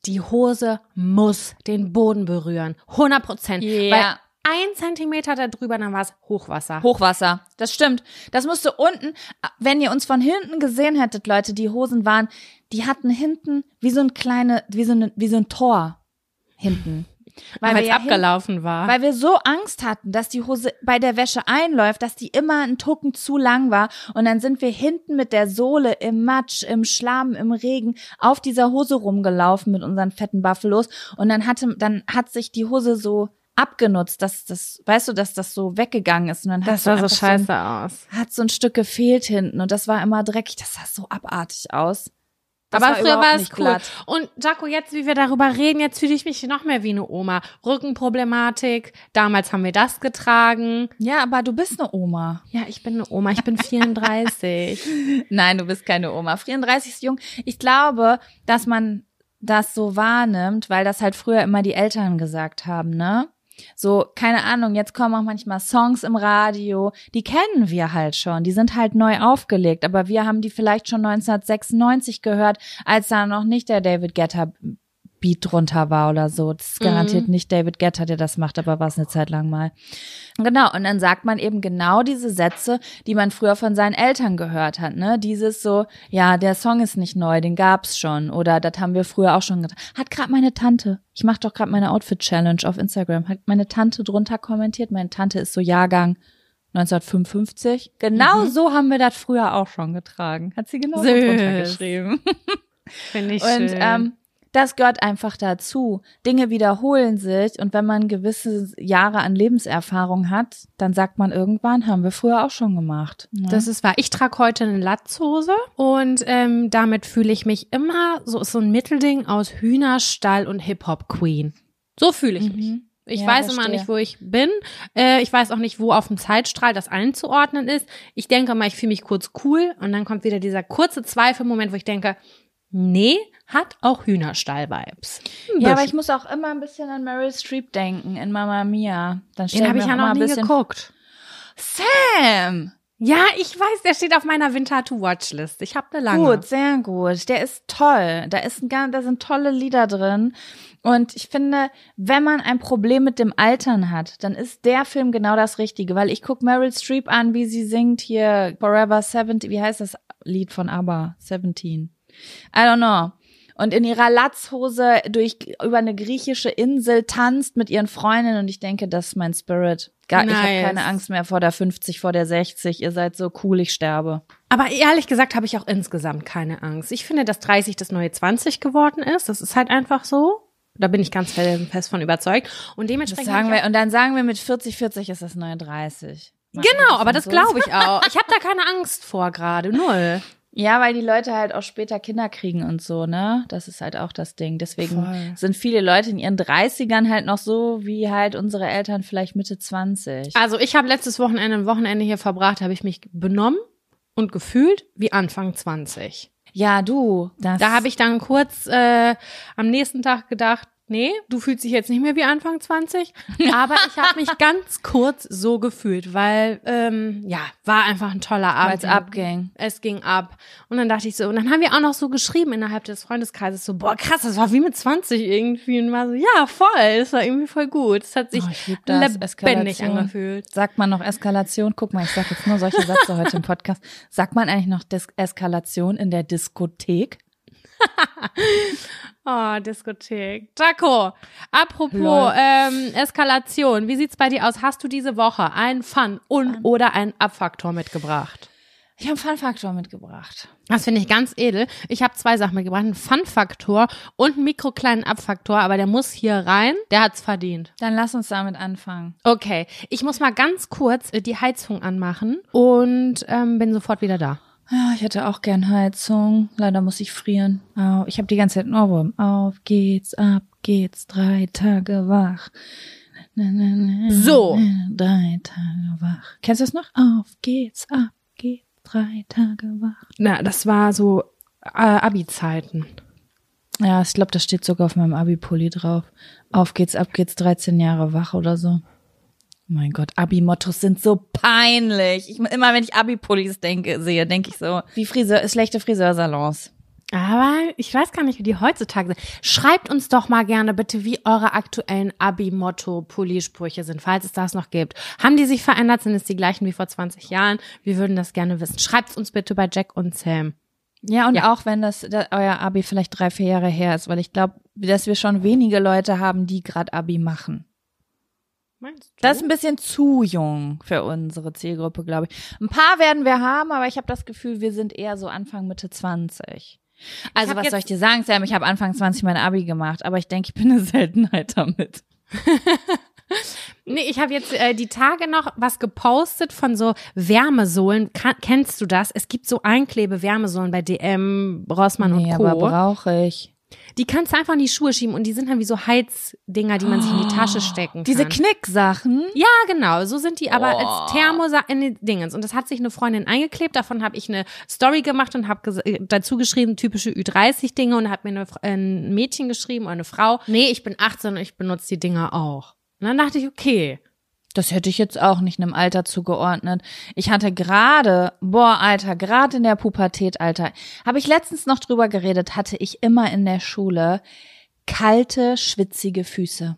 S1: die Hose muss den Boden berühren. 100 Prozent.
S2: Ja.
S1: Weil ein Zentimeter darüber, dann war es Hochwasser.
S2: Hochwasser. Das stimmt. Das musste unten, wenn ihr uns von hinten gesehen hättet, Leute, die Hosen waren, die hatten hinten wie so ein kleine, wie so, eine, wie so ein Tor hinten.
S1: weil es
S2: ja
S1: abgelaufen war.
S2: Weil wir so Angst hatten, dass die Hose bei der Wäsche einläuft, dass die immer einen Tucken zu lang war. Und dann sind wir hinten mit der Sohle im Matsch, im Schlamm, im Regen auf dieser Hose rumgelaufen mit unseren fetten Buffalos. Und dann hatte, dann hat sich die Hose so abgenutzt, dass das, weißt du, dass das so weggegangen ist. Und dann
S1: das
S2: hat
S1: sah so scheiße
S2: ein,
S1: aus.
S2: hat so ein Stück gefehlt hinten und das war immer dreckig. Das sah so abartig aus. Das
S1: Aber früher
S2: überhaupt
S1: war es cool.
S2: glatt.
S1: Und Jaco, jetzt, wie wir darüber reden, jetzt fühle ich mich noch mehr wie eine Oma. Rückenproblematik. Damals haben wir das getragen.
S2: Ja, aber du bist eine Oma.
S1: Ja, ich bin eine Oma. Ich bin 34.
S2: Nein, du bist keine Oma. 34 ist jung. Ich glaube, dass man das so wahrnimmt, weil das halt früher immer die Eltern gesagt haben, ne? So, keine Ahnung, jetzt kommen auch manchmal Songs im Radio, die kennen wir halt schon, die sind halt neu aufgelegt, aber wir haben die vielleicht schon 1996 gehört, als da noch nicht der David Guetta Beat drunter war oder so. Das ist garantiert nicht David Guetta, der das macht, aber war es eine Zeit lang mal. Genau, und dann sagt man eben genau diese Sätze, die man früher von seinen Eltern gehört hat, ne? Dieses so, ja, der Song ist nicht neu, den gab's schon oder das haben wir früher auch schon getan. Hat gerade meine Tante, ich mache doch gerade meine Outfit Challenge auf Instagram, hat meine Tante drunter kommentiert. Meine Tante ist so Jahrgang 1955. Genau so haben wir das früher auch schon getragen. Hat sie genau so drunter geschrieben.
S1: Finde ich
S2: Und
S1: schön.
S2: ähm, das gehört einfach dazu. Dinge wiederholen sich und wenn man gewisse Jahre an Lebenserfahrung hat, dann sagt man irgendwann, haben wir früher auch schon gemacht. Ja.
S1: Das ist wahr. Ich trage heute eine Latzhose und ähm, damit fühle ich mich immer so so ein Mittelding aus Hühnerstall und Hip Hop Queen. So fühle ich mich.
S2: Mhm.
S1: Ich
S2: Ja,
S1: weiß
S2: verstehe.
S1: immer nicht, wo ich bin. Äh, ich weiß auch nicht, wo auf dem Zeitstrahl das einzuordnen ist. Ich denke mal, ich fühle mich kurz cool und dann kommt wieder dieser kurze Zweifelmoment, wo ich denke, nee, hat auch Hühnerstall-Vibes. Ein
S2: Ja, aber ich muss auch immer ein bisschen an Meryl Streep denken in Mamma Mia. Dann
S1: den habe ich ja noch nie
S2: bisschen
S1: geguckt.
S2: Sam!
S1: Ja, ich weiß, der steht auf meiner Winter-to-Watch-List. Ich habe eine lange.
S2: Gut, sehr gut. Der ist toll. Da ist ein, da sind tolle Lieder drin. Und ich finde, wenn man ein Problem mit dem Altern hat, dann ist der Film genau das Richtige, weil ich guck Meryl Streep an, wie sie singt hier Forever 70, wie heißt das Lied von ABBA? 17. I don't know. Und in ihrer Latzhose durch über eine griechische Insel tanzt mit ihren Freundinnen und ich denke, das ist mein Spirit. Gar, Ich habe
S1: Nice.
S2: keine Angst mehr vor der 50, vor der 60. Ihr seid so cool, ich sterbe.
S1: Aber ehrlich gesagt habe ich auch insgesamt keine Angst. Ich finde, dass 30 das neue 20 geworden ist. Das ist halt einfach so. Da bin ich ganz fest von überzeugt. Und
S2: Das
S1: dementsprechend.
S2: sagen wir, und dann sagen wir mit 40, 40 ist das neue 30.
S1: auch- Genau, aber das glaube ich auch. Ich habe da keine Angst vor gerade. Null.
S2: Ja, weil die Leute halt auch später Kinder kriegen und so, ne? Das ist halt auch das Ding. Deswegen
S1: Voll.
S2: sind viele Leute in ihren 30ern halt noch so, wie halt unsere Eltern vielleicht Mitte 20.
S1: Also ich habe letztes Wochenende ein Wochenende hier verbracht, habe ich mich benommen und gefühlt wie Anfang 20.
S2: Ja, du. Das
S1: Da habe ich dann kurz äh, am nächsten Tag gedacht, nee, du fühlst dich jetzt nicht mehr wie Anfang 20. Aber ich habe mich ganz kurz so gefühlt, weil ähm, ja, war einfach ein toller
S2: weil es
S1: Abend.
S2: abging.
S1: Es ging ab. Und dann dachte ich so, und dann haben wir auch noch so geschrieben innerhalb des Freundeskreises, so, boah, krass, das war wie mit 20 irgendwie. Und war so, ja, voll, das war irgendwie voll gut. Es hat sich
S2: Oh,
S1: lebendig angefühlt.
S2: Sagt man noch Eskalation? Guck mal, ich sag jetzt nur solche Sätze heute im Podcast. Sagt man eigentlich noch Dis Eskalation in der Diskothek?
S1: Oh, Diskothek. Jaco, apropos
S2: Lol.
S1: ähm, Eskalation, wie sieht's bei dir aus? Hast du diese Woche einen Fun und oder einen Abfaktor mitgebracht?
S2: Ich habe einen Fun-Faktor mitgebracht.
S1: Das finde ich ganz edel. Ich habe zwei Sachen mitgebracht, einen Fun-Faktor und einen mikrokleinen Abfaktor, aber der muss hier rein, der hat's verdient.
S2: Dann lass uns damit anfangen.
S1: Okay, ich muss mal ganz kurz äh, die Heizung anmachen und ähm, bin sofort wieder da.
S2: Ja, ich hätte auch gern Heizung. Leider muss ich frieren. Au, Ich habe die ganze Zeit einen Ohrwurm. Auf geht's, ab geht's, drei Tage wach.
S1: So.
S2: Drei Tage wach. Kennst du das noch? Auf geht's, ab geht's, drei Tage wach.
S1: Na, das war so äh, Abi-Zeiten.
S2: Ja, ich glaube, das steht sogar auf meinem Abi-Pulli drauf. Auf geht's, ab geht's, 13 Jahre wach oder so. Oh mein Gott, Abi-Mottos sind so peinlich. Ich, immer wenn ich Abi-Pullis denke, sehe, denke ich so, wie Friseur, schlechte Friseursalons.
S1: Aber ich weiß gar nicht, wie die heutzutage sind. Schreibt uns doch mal gerne bitte, wie eure aktuellen Abi-Motto-Pulli-Sprüche sind, falls es das noch gibt. Haben die sich verändert? Sind es die gleichen wie vor 20 Jahren? Wir würden das gerne wissen. Schreibt uns bitte bei Jack und Sam.
S2: Ja, und
S1: Ja.
S2: auch wenn das, da, euer Abi vielleicht drei, vier Jahre her ist, weil ich glaube, dass wir schon wenige Leute haben, die gerade Abi machen.
S1: Meinst du?
S2: Das ist ein bisschen zu jung für unsere Zielgruppe, glaube ich. Ein paar werden wir haben, aber ich habe das Gefühl, wir sind eher so Anfang, Mitte 20. Also was soll ich dir sagen, Sam? Ich habe Anfang 20 mein Abi gemacht, aber ich denke, ich bin eine Seltenheit damit.
S1: Nee, ich habe jetzt äh, die Tage noch was gepostet von so Wärmesohlen. Ka kennst du das? Es gibt so Einklebe-Wärmesohlen bei DM, Rossmann
S2: nee,
S1: und Co.
S2: aber brauche ich.
S1: Die kannst du einfach in die Schuhe schieben und die sind dann wie so Heizdinger, die man sich in die Tasche stecken kann.
S2: Diese Knicksachen.
S1: Ja, genau. So sind die aber
S2: Oh.
S1: als Thermo in den Dingens. Und das hat sich eine Freundin eingeklebt. Davon habe ich eine Story gemacht und habe dazu geschrieben, typische Ü30-Dinge. Und hat mir eine, Fr- ein Mädchen geschrieben oder eine Frau. Nee, ich bin 18 und ich benutze die Dinger auch. Und dann dachte ich, okay.
S2: Das hätte ich jetzt auch nicht einem Alter zugeordnet. Ich hatte gerade, boah, Alter, gerade in der Pubertät, Alter, habe ich letztens noch drüber geredet, hatte ich immer in der Schule kalte, schwitzige Füße.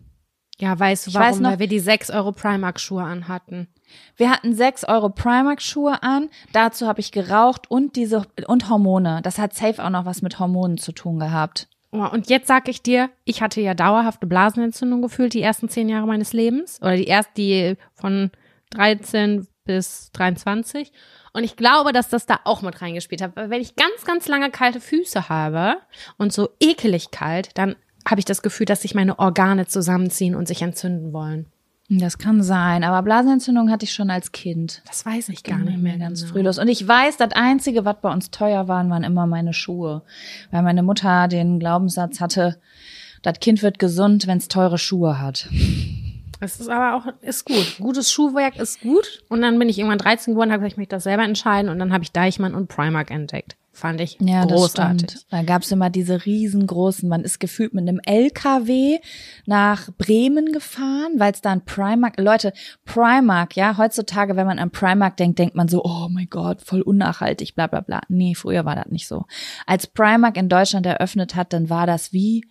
S1: Ja, weißt du, warum?
S2: weiß noch-
S1: Weil wir die 6 Euro Primark-Schuhe anhatten.
S2: Wir hatten 6 Euro Primark-Schuhe an, dazu habe ich geraucht und diese und Hormone. Das hat safe auch noch was mit Hormonen zu tun gehabt.
S1: Oh, und jetzt sag ich dir, ich hatte ja dauerhafte Blasenentzündung gefühlt die ersten zehn Jahre meines Lebens. Oder die erst die von 13 bis 23. Und ich glaube, dass das da auch mit reingespielt hat. Weil wenn ich ganz, ganz lange kalte Füße habe und so ekelig kalt, dann habe ich das Gefühl, dass sich meine Organe zusammenziehen und sich entzünden wollen.
S2: Das kann sein, aber Blasenentzündung hatte ich schon als Kind.
S1: Das weiß ich gar nicht mehr
S2: ganz
S1: genau.
S2: früh los. Und ich weiß, das Einzige, was bei uns teuer waren, waren immer meine Schuhe. Weil meine Mutter den Glaubenssatz hatte, das Kind wird gesund, wenn es teure Schuhe hat.
S1: Es ist aber auch, ist gut. Gutes Schuhwerk ist gut. Und dann bin ich irgendwann 13 geworden, habe ich mich das selber entscheiden und dann habe ich Deichmann und Primark entdeckt. Fand ich
S2: Ja, das
S1: großartig.
S2: stimmt. Da gab's immer diese riesengroßen, man ist gefühlt mit einem LKW nach Bremen gefahren, weil es da ein Primark, Leute, Primark, ja, heutzutage, wenn man an Primark denkt, denkt man so, oh mein Gott, voll unnachhaltig, bla bla bla. Nee, früher war das nicht so. Als Primark in Deutschland eröffnet hat, dann war das wie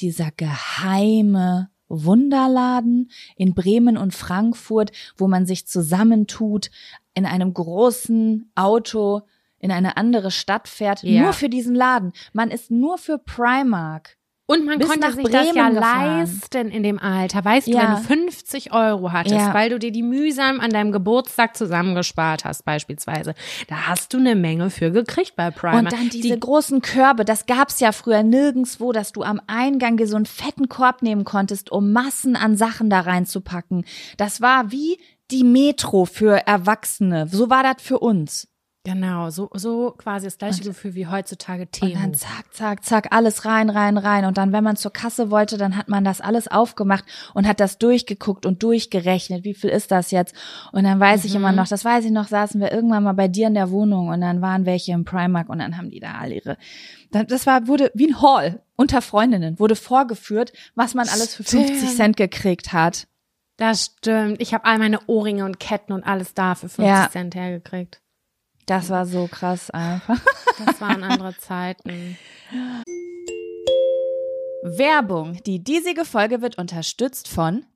S2: dieser geheime Wunderladen in Bremen und Frankfurt, wo man sich zusammentut, in einem großen Auto in eine andere Stadt fährt,
S1: Ja.
S2: nur für diesen Laden. Man ist nur für Primark.
S1: Und man
S2: bis
S1: konnte sich das ja
S2: Bremen gefahren.
S1: leisten in dem Alter. Weißt du,
S2: Ja.
S1: wenn du 50 Euro hattest,
S2: Ja.
S1: weil du dir die mühsam an deinem Geburtstag zusammengespart hast, beispielsweise, da hast du eine Menge für gekriegt bei Primark.
S2: Und dann diese großen Körbe, das gab's ja früher nirgendswo, dass du am Eingang dir so einen fetten Korb nehmen konntest, um Massen an Sachen da reinzupacken. Das war wie die Metro für Erwachsene. So war das für uns.
S1: Genau, so, so quasi das gleiche Gefühl wie heutzutage
S2: Und
S1: Temo.
S2: dann zack, zack, zack, alles rein, rein, rein. Und dann, wenn man zur Kasse wollte, dann hat man das alles aufgemacht und hat das durchgeguckt und durchgerechnet. Wie viel ist das jetzt? Und dann weiß ich immer noch, das weiß ich noch, saßen wir irgendwann mal bei dir in der Wohnung und dann waren welche im Primark und dann haben die da alle ihre. Das war, wurde wie ein Hall unter Freundinnen, wurde vorgeführt, was man alles für 50
S1: Stimmt.
S2: Cent gekriegt hat.
S1: Das stimmt. Ich habe all meine Ohrringe und Ketten und alles da für 50
S2: Ja.
S1: Cent hergekriegt.
S2: Das war so krass einfach.
S1: Das waren andere Zeiten.
S2: Werbung. Die diesige Folge wird unterstützt von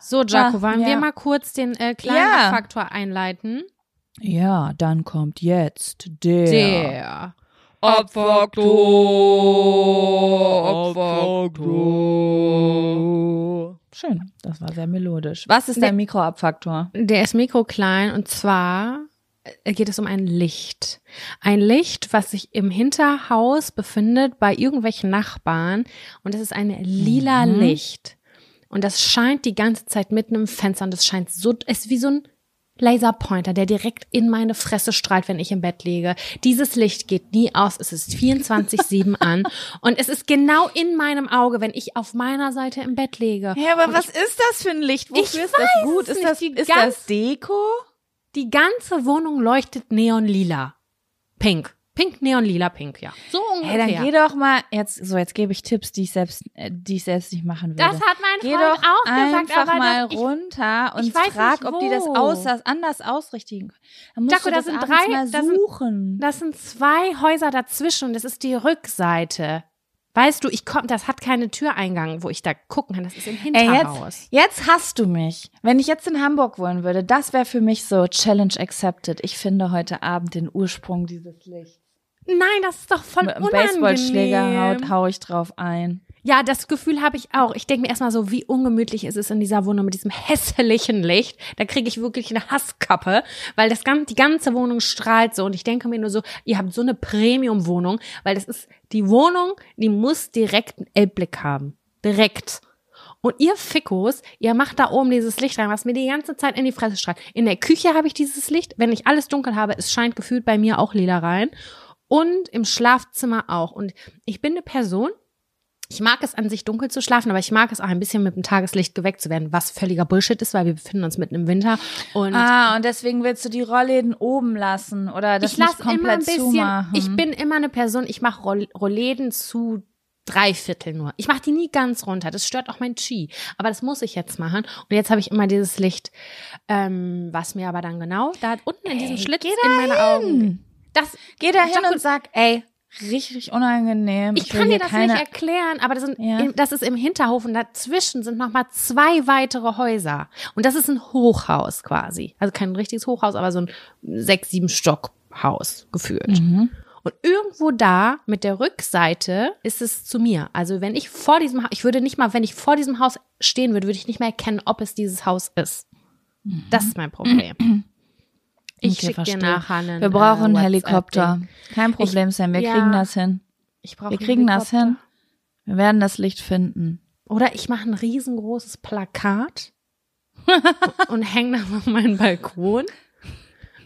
S1: So, Jaco, wollen wir
S2: ja.
S1: mal kurz den äh, kleinen
S2: Ja.
S1: Faktor einleiten?
S2: Ja, dann kommt jetzt der.
S1: Der.
S2: Schön, das war sehr melodisch. Was ist der Mikroabfaktor?
S1: Der ist mikroklein und zwar äh, geht es um ein Licht. Ein Licht, was sich im Hinterhaus befindet bei irgendwelchen Nachbarn und es ist ein lila
S2: Mhm.
S1: Licht. Und das scheint die ganze Zeit mitten im Fenster und es scheint so, es ist wie so ein Laserpointer, der direkt in meine Fresse strahlt, wenn ich im Bett liege. Dieses Licht geht nie aus. Es ist 24-7 an. Und es ist genau in meinem Auge, wenn ich auf meiner Seite im Bett liege.
S2: Ja, aber
S1: Und
S2: was ist das für ein Licht?
S1: Ich
S2: Wofür ist das gut? Ist
S1: nicht.
S2: das, ist
S1: ganz-
S2: das Deko?
S1: Die ganze Wohnung leuchtet neonlila. Pink. Pink, neonlila, pink, ja. So
S2: Hey,
S1: ungefähr.
S2: dann geh doch mal jetzt so jetzt gebe ich Tipps, die ich selbst äh, die ich selbst nicht machen würde.
S1: das hat mein
S2: Geh
S1: Freund
S2: doch
S1: auch gesagt,
S2: einfach
S1: aber
S2: mal
S1: ich,
S2: runter und frag, ob die das aus, anders ausrichten können. Du
S1: das
S2: das
S1: sind drei-
S2: mal
S1: das sind-
S2: suchen.
S1: das sind zwei Häuser dazwischen und das ist die Rückseite Weißt du, ich komm, das hat keine Türeingang, wo ich da gucken kann. Das ist im
S2: Ey,
S1: Hinterhaus.
S2: jetzt, jetzt hast du mich. Wenn ich jetzt in Hamburg wohnen würde, das wäre für mich so Challenge accepted. Ich finde heute Abend den Ursprung dieses Lichts.
S1: Nein, das ist doch voll
S2: Mit
S1: unangenehm.
S2: Baseballschläger hau, hau ich drauf ein.
S1: Ja, das Gefühl habe ich auch. Ich denke mir erstmal so, wie ungemütlich ist es in dieser Wohnung mit diesem hässlichen Licht. Da kriege ich wirklich eine Hasskappe, weil das gan- die ganze Wohnung strahlt so. Und ich denke mir nur so, ihr habt so eine Premium-Wohnung, weil das ist die Wohnung, die muss direkt einen Elbblick haben. Direkt. Und ihr Fickos, ihr macht da oben dieses Licht rein, was mir die ganze Zeit in die Fresse strahlt. In der Küche habe ich dieses Licht. Wenn ich alles dunkel habe, es scheint gefühlt bei mir auch lila rein. Und im Schlafzimmer auch. Und ich bin eine Person, ich mag es an sich dunkel zu schlafen, aber ich mag es auch ein bisschen mit dem Tageslicht geweckt zu werden, was völliger Bullshit ist, weil wir befinden uns mitten im Winter. Und
S2: Ah, und deswegen willst du die Rollläden oben lassen oder das
S1: ich
S2: nicht
S1: lasse immer ein bisschen, ich bin immer eine Person, ich mache Roll Rollläden zu drei Viertel nur. Ich mache die nie ganz runter. Das stört auch mein Chi. Aber das muss ich jetzt machen. Und jetzt habe ich immer dieses Licht, ähm, was mir aber dann genau da unten in diesem Schlitz in meine Augen. Das,
S2: Geh da hin und sag, ey, richtig unangenehm.
S1: Ich
S2: will
S1: kann dir das
S2: keine,
S1: nicht erklären, aber das, sind,
S2: Ja.
S1: das ist im Hinterhof und dazwischen sind noch mal zwei weitere Häuser. Und das ist ein Hochhaus quasi. Also kein richtiges Hochhaus, aber so ein sechs, sieben Stockhaus gefühlt.
S2: Mhm.
S1: Und irgendwo da mit der Rückseite ist es zu mir. Also wenn ich vor diesem Haus, ich würde nicht mal, wenn ich vor diesem Haus stehen würde, würde ich nicht mehr erkennen, ob es dieses Haus ist. Das ist mein Problem. Ich schicke dir nachher einen
S2: Wir brauchen einen
S1: äh,
S2: Helikopter. Kein Problem, Sam. Wir
S1: ja.
S2: kriegen das hin.
S1: Ich brauche
S2: Wir kriegen das hin. Wir werden das Licht finden.
S1: Oder ich mache ein riesengroßes Plakat und hänge das auf meinen Balkon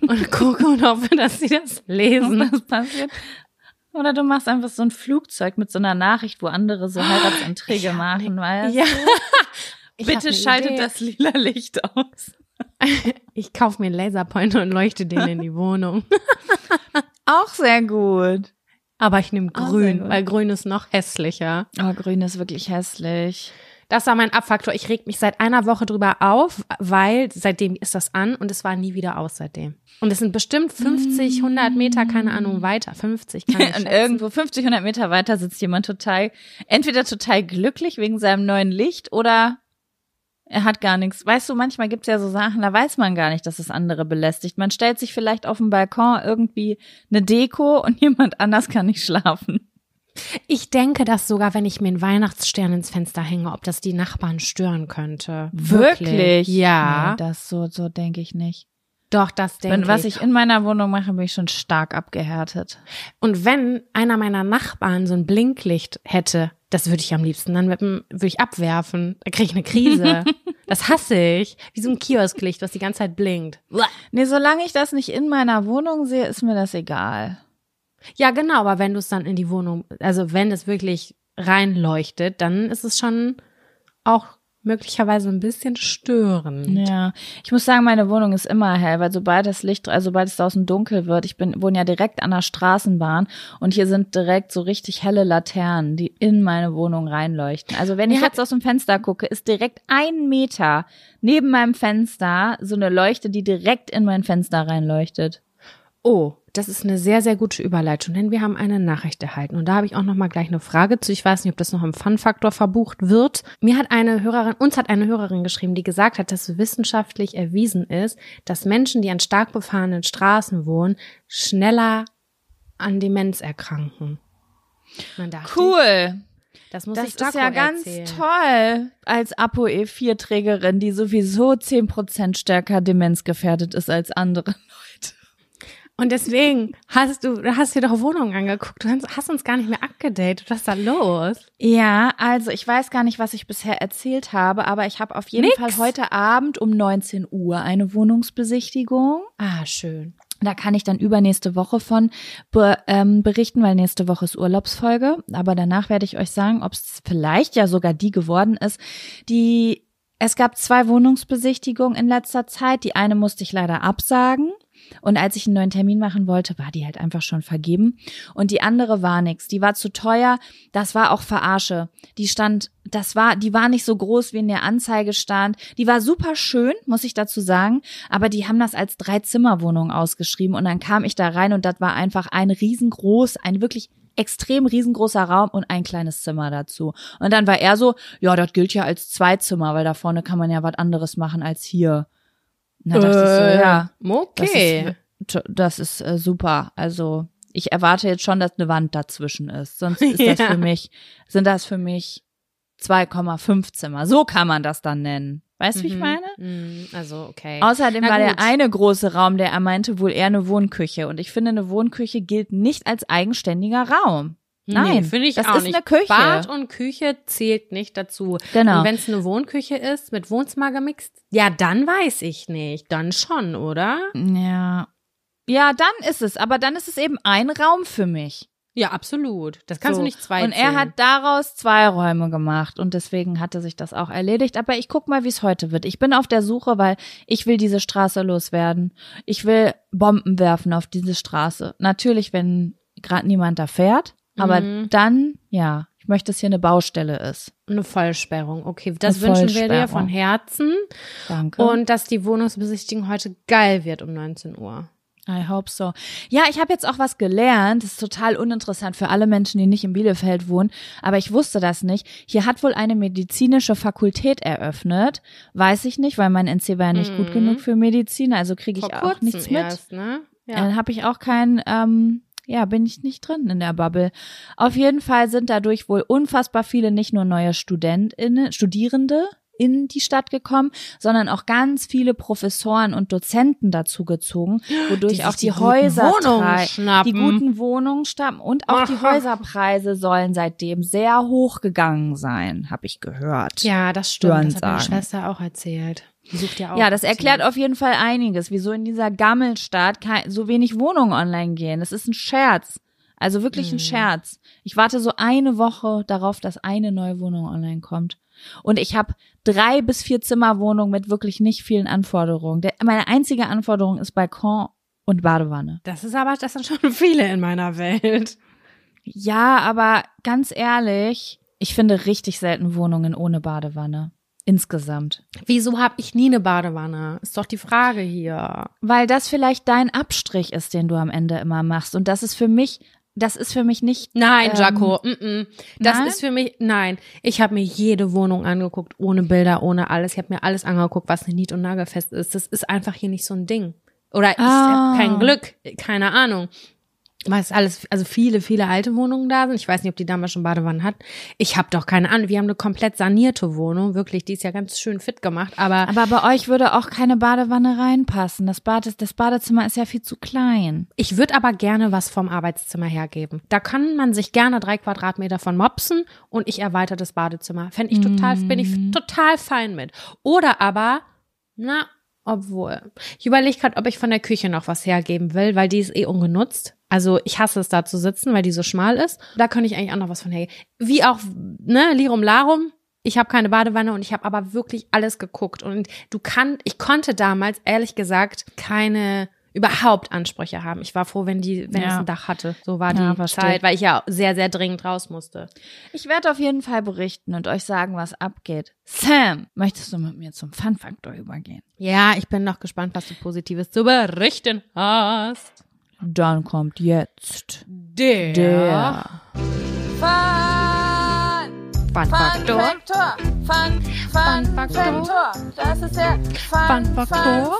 S1: und gucke und hoffe, dass sie das lesen.
S2: Was passiert? Oder du machst einfach so ein Flugzeug mit so einer Nachricht, wo andere so Heiratsanträge machen, weißt
S1: Ja.
S2: du?
S1: Ich
S2: Bitte
S1: eine
S2: schaltet
S1: Idee.
S2: das lila Licht aus.
S1: Ich kaufe mir einen Laserpointer und leuchte den in die Wohnung.
S2: Auch sehr gut.
S1: Aber ich nehme grün, weil grün ist noch hässlicher.
S2: Oh, grün ist wirklich hässlich.
S1: Das war mein Abfaktor. Ich reg mich seit einer Woche drüber auf, weil seitdem ist das an und es war nie wieder aus seitdem. Und es sind bestimmt 50, 100 Meter, keine Ahnung, weiter. 50, kann ich
S2: Und irgendwo 50, 100 Meter weiter sitzt jemand total, entweder total glücklich wegen seinem neuen Licht oder er hat gar nichts. Weißt du, manchmal gibt's ja so Sachen, da weiß man gar nicht, dass es andere belästigt. Man stellt sich vielleicht auf dem Balkon irgendwie eine Deko und jemand anders kann nicht schlafen.
S1: Ich denke, dass sogar, wenn ich mir einen Weihnachtsstern ins Fenster hänge, ob das die Nachbarn stören könnte. Ja.
S2: Nee, das so, so denke ich nicht.
S1: Doch, das denke
S2: Wenn, was
S1: ich.
S2: ich in meiner Wohnung mache, bin ich schon stark abgehärtet.
S1: Und wenn einer meiner Nachbarn so ein Blinklicht hätte, das würde ich am liebsten dann würde ich abwerfen. Da kriege ich eine Krise. das hasse ich. Wie so ein Kiosklicht, was die ganze Zeit blinkt.
S2: Nee, solange ich das nicht in meiner Wohnung sehe, ist mir das egal.
S1: Ja, genau, aber wenn du es dann in die Wohnung, also wenn es wirklich reinleuchtet, dann ist es schon auch möglicherweise ein bisschen störend.
S2: Ja, ich muss sagen, meine Wohnung ist immer hell, weil sobald das Licht, also sobald es draußen dunkel wird, ich bin wohne ja direkt an der Straßenbahn und hier sind direkt so richtig helle Laternen, die in meine Wohnung reinleuchten. Also wenn ich
S1: Ja.
S2: jetzt aus dem Fenster gucke, ist direkt ein Meter neben meinem Fenster so eine Leuchte, die direkt in mein Fenster reinleuchtet.
S1: Oh, das ist eine sehr, sehr gute Überleitung, denn wir haben eine Nachricht erhalten. Und da habe ich auch noch mal gleich eine Frage zu. Ich weiß nicht, ob das noch im Fun-Faktor verbucht wird. Mir hat eine Hörerin, uns hat eine Hörerin geschrieben, die gesagt hat, dass wissenschaftlich erwiesen ist, dass Menschen, die an stark befahrenen Straßen wohnen, schneller an Demenz erkranken.
S2: Cool.
S1: das muss
S2: Das
S1: ich
S2: ist
S1: Jaco
S2: ja ganz
S1: erzählen.
S2: toll als ApoE4-Trägerin, die sowieso 10% stärker demenzgefährdet ist als andere.
S1: Und deswegen hast du, du hast dir doch Wohnungen angeguckt. Du hast, hast uns gar nicht mehr abgedatet. Was ist da los?
S2: Ja, also ich weiß gar nicht, was ich bisher erzählt habe, aber ich habe auf jeden
S1: Nix.
S2: Fall heute Abend um 19 Uhr eine Wohnungsbesichtigung.
S1: Ah, schön.
S2: Da kann ich dann übernächste Woche von be ähm, berichten, weil nächste Woche ist Urlaubsfolge. Aber danach werde ich euch sagen, ob es vielleicht ja sogar die geworden ist, die es gab zwei Wohnungsbesichtigungen in letzter Zeit. Die eine musste ich leider absagen. Und als ich einen neuen Termin machen wollte, war die halt einfach schon vergeben. Und die andere war nix. Die war zu teuer. Das war auch Verarsche. Die stand, das war, die war nicht so groß, wie in der Anzeige stand. Die war super schön, muss ich dazu sagen. Aber die haben das als Drei-Zimmer-Wohnung ausgeschrieben. Und dann kam ich da rein und das war einfach ein riesengroß, ein wirklich extrem riesengroßer Raum und ein kleines Zimmer dazu. Und dann war er so, ja, das gilt ja als Zweizimmer, weil da vorne kann man ja was anderes machen als hier. Da dachte ich so,
S1: Äh,
S2: ja,
S1: Okay.
S2: das ist, das ist äh, super. Also ich erwarte jetzt schon, dass eine Wand dazwischen ist. Sonst ist das
S1: Ja.
S2: für mich, sind das für mich 2,5 Zimmer. So kann man das dann nennen. Weißt du, wie ich
S1: Mhm.
S2: meine?
S1: Mhm, Also, okay.
S2: Außerdem
S1: Na
S2: war der eine große Raum, der er meinte, wohl eher eine Wohnküche. Und ich finde, eine Wohnküche gilt nicht als eigenständiger Raum. Nein,
S1: nee, finde ich
S2: das
S1: auch
S2: ist
S1: nicht.
S2: eine Küche.
S1: Bad und Küche zählt nicht dazu.
S2: Genau.
S1: Und wenn es eine Wohnküche ist, mit Wohnzimmer gemixt, ja, dann weiß ich nicht. Dann schon, oder?
S2: Ja. Ja, dann ist es. Aber dann ist es eben ein Raum für mich.
S1: Ja, absolut. Das kannst
S2: So.
S1: du nicht zwei
S2: Und er hat daraus zwei Räume gemacht und deswegen hatte sich das auch erledigt. Aber ich guck mal, wie es heute wird. Ich bin auf der Suche, weil ich will diese Straße loswerden. Ich will Bomben werfen auf diese Straße. Natürlich, wenn gerade niemand da fährt. Aber
S1: Mhm.
S2: dann, ja, ich möchte, dass hier eine Baustelle ist.
S1: Eine Vollsperrung. Okay, das
S2: Eine
S1: wünschen wir dir von Herzen.
S2: Danke.
S1: Und dass die Wohnungsbesichtigung heute geil wird um 19 Uhr.
S2: I hope so. Ja, ich habe jetzt auch was gelernt. Das ist total uninteressant für alle Menschen, die nicht in Bielefeld wohnen. Aber ich wusste das nicht. Hier hat wohl eine medizinische Fakultät eröffnet. Weiß ich nicht, weil mein NC war ja nicht
S1: Mhm.
S2: gut genug für Medizin. Also kriege ich auch nichts mit.
S1: erst, ne?
S2: Dann habe ich auch kein, ähm, ja, bin ich nicht drin in der Bubble. Auf jeden Fall sind dadurch wohl unfassbar viele nicht nur neue StudentInnen, Studierende in die Stadt gekommen, sondern auch ganz viele Professoren und Dozenten dazugezogen, wodurch
S1: Die
S2: auch die,
S3: die
S2: Häuser die guten Wohnungen schnappen und auch die
S1: Aha.
S2: Häuserpreise sollen seitdem sehr hoch gegangen sein, habe ich gehört.
S1: Ja, das stimmt.
S2: Hören
S1: Das hat meine. Schwester auch erzählt. Sucht ja auch.
S2: Ja, das erklärt auf jeden Fall einiges, wieso in dieser Gammelstadt so wenig Wohnungen online gehen. Das ist ein Scherz. Also wirklich ein Scherz. Ich warte so eine Woche darauf, dass eine neue Wohnung online kommt. Und ich habe drei bis vier Zimmerwohnungen mit wirklich nicht vielen Anforderungen. Der, meine einzige Anforderung ist Balkon und Badewanne.
S1: Das ist aber, das sind schon viele in meiner Welt.
S2: Ja, aber ganz ehrlich, ich finde richtig selten Wohnungen ohne Badewanne. Insgesamt.
S1: Wieso habe ich nie eine Badewanne? Ist doch die Frage hier.
S2: Weil das vielleicht dein Abstrich ist, den du am Ende immer machst. Und das ist für mich, das ist für mich nicht.
S1: Nein,
S2: ähm,
S1: Jaco, mm -mm. das
S2: nein?
S1: ist für mich, nein. Ich habe mir jede Wohnung angeguckt, ohne Bilder, ohne alles. Ich habe mir alles angeguckt, was nied- und nagelfest ist. Das ist einfach hier nicht so ein Ding. Oder
S2: Ah.
S1: hab kein Glück, keine Ahnung. Weil es alles, also viele, viele alte Wohnungen da sind. Ich weiß nicht, ob die damals schon Badewannen hat. Ich habe doch keine Ahnung. Wir haben eine komplett sanierte Wohnung, wirklich. Die ist ja ganz schön fit gemacht. Aber
S2: Aber bei euch würde auch keine Badewanne reinpassen. Das, Bad ist, das Badezimmer ist ja viel zu klein.
S1: Ich würde aber gerne was vom Arbeitszimmer hergeben. Da kann man sich gerne drei Quadratmeter von mopsen und ich erweitere das Badezimmer. Fände ich total, bin ich total fein mit. Oder aber, na, obwohl. Ich überlege gerade, ob ich von der Küche noch was hergeben will, weil die ist eh ungenutzt. Also ich hasse es da zu sitzen, weil die so schmal ist. Da könnte ich eigentlich auch noch was von hergeben. Wie auch, ne, Lirum Larum. Ich habe keine Badewanne und ich habe aber wirklich alles geguckt. Und du kann, ich konnte damals ehrlich gesagt keine überhaupt Ansprüche haben. Ich war froh, wenn die, wenn
S2: Ja.
S1: es ein Dach hatte. So war
S2: Ja,
S1: die
S2: verstehe.
S1: Zeit, weil ich ja sehr, sehr dringend raus musste.
S2: Ich werde auf jeden Fall berichten und euch sagen, was abgeht. Sam, möchtest du mit mir zum Fun-Faktor übergehen?
S1: Ja, ich bin noch gespannt, was du Positives zu berichten hast.
S2: Dann kommt jetzt
S1: Der,
S2: der
S1: Fun Faktor.
S4: Faktor. Fun,
S1: Fun
S4: Fun
S1: Faktor.
S4: Das ist der Fun,
S1: Fun. Faktor.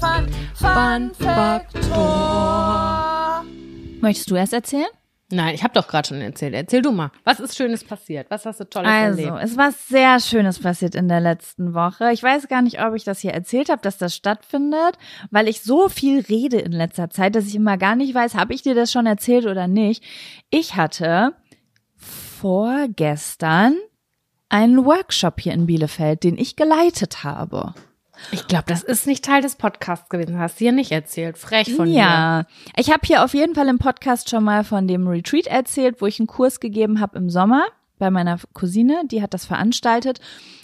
S4: Fun,
S1: Fun
S4: Fun Faktor.
S2: Möchtest du erst erzählen?
S1: Nein, ich habe doch gerade schon erzählt. Erzähl du mal. Was ist Schönes passiert? Was hast du Tolles
S2: Also,
S1: erlebt?
S2: es war sehr Schönes passiert in der letzten Woche. Ich weiß gar nicht, ob ich das hier erzählt habe, dass das stattfindet, weil ich so viel rede in letzter Zeit, dass ich immer gar nicht weiß, habe ich dir das schon erzählt oder nicht. Ich hatte vorgestern einen Workshop hier in Bielefeld, den ich geleitet habe.
S1: Ich glaube, das ist nicht Teil des Podcasts gewesen. Hast du dir nicht erzählt. Frech von dir.
S2: Ja, ich habe hier auf jeden Fall im Podcast schon mal von dem Retreat erzählt, wo ich einen Kurs gegeben habe im Sommer bei meiner Cousine, die hat das veranstaltet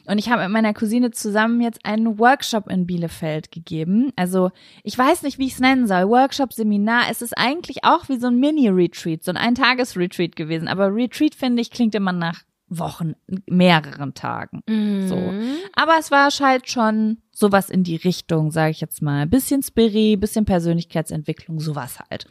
S2: und ich habe mit meiner Cousine zusammen jetzt einen Workshop in Bielefeld gegeben. Also, ich weiß nicht, wie ich es nennen soll. Workshop, Seminar, es ist eigentlich auch wie so ein Mini-Retreat, so ein Eintages-Retreat gewesen, aber Retreat finde ich klingt immer nach Wochen, mehreren Tagen. So.
S1: Mhm.
S2: Aber es war halt schon sowas in die Richtung, sage ich jetzt mal. Bisschen Spiri, bisschen Persönlichkeitsentwicklung, sowas halt.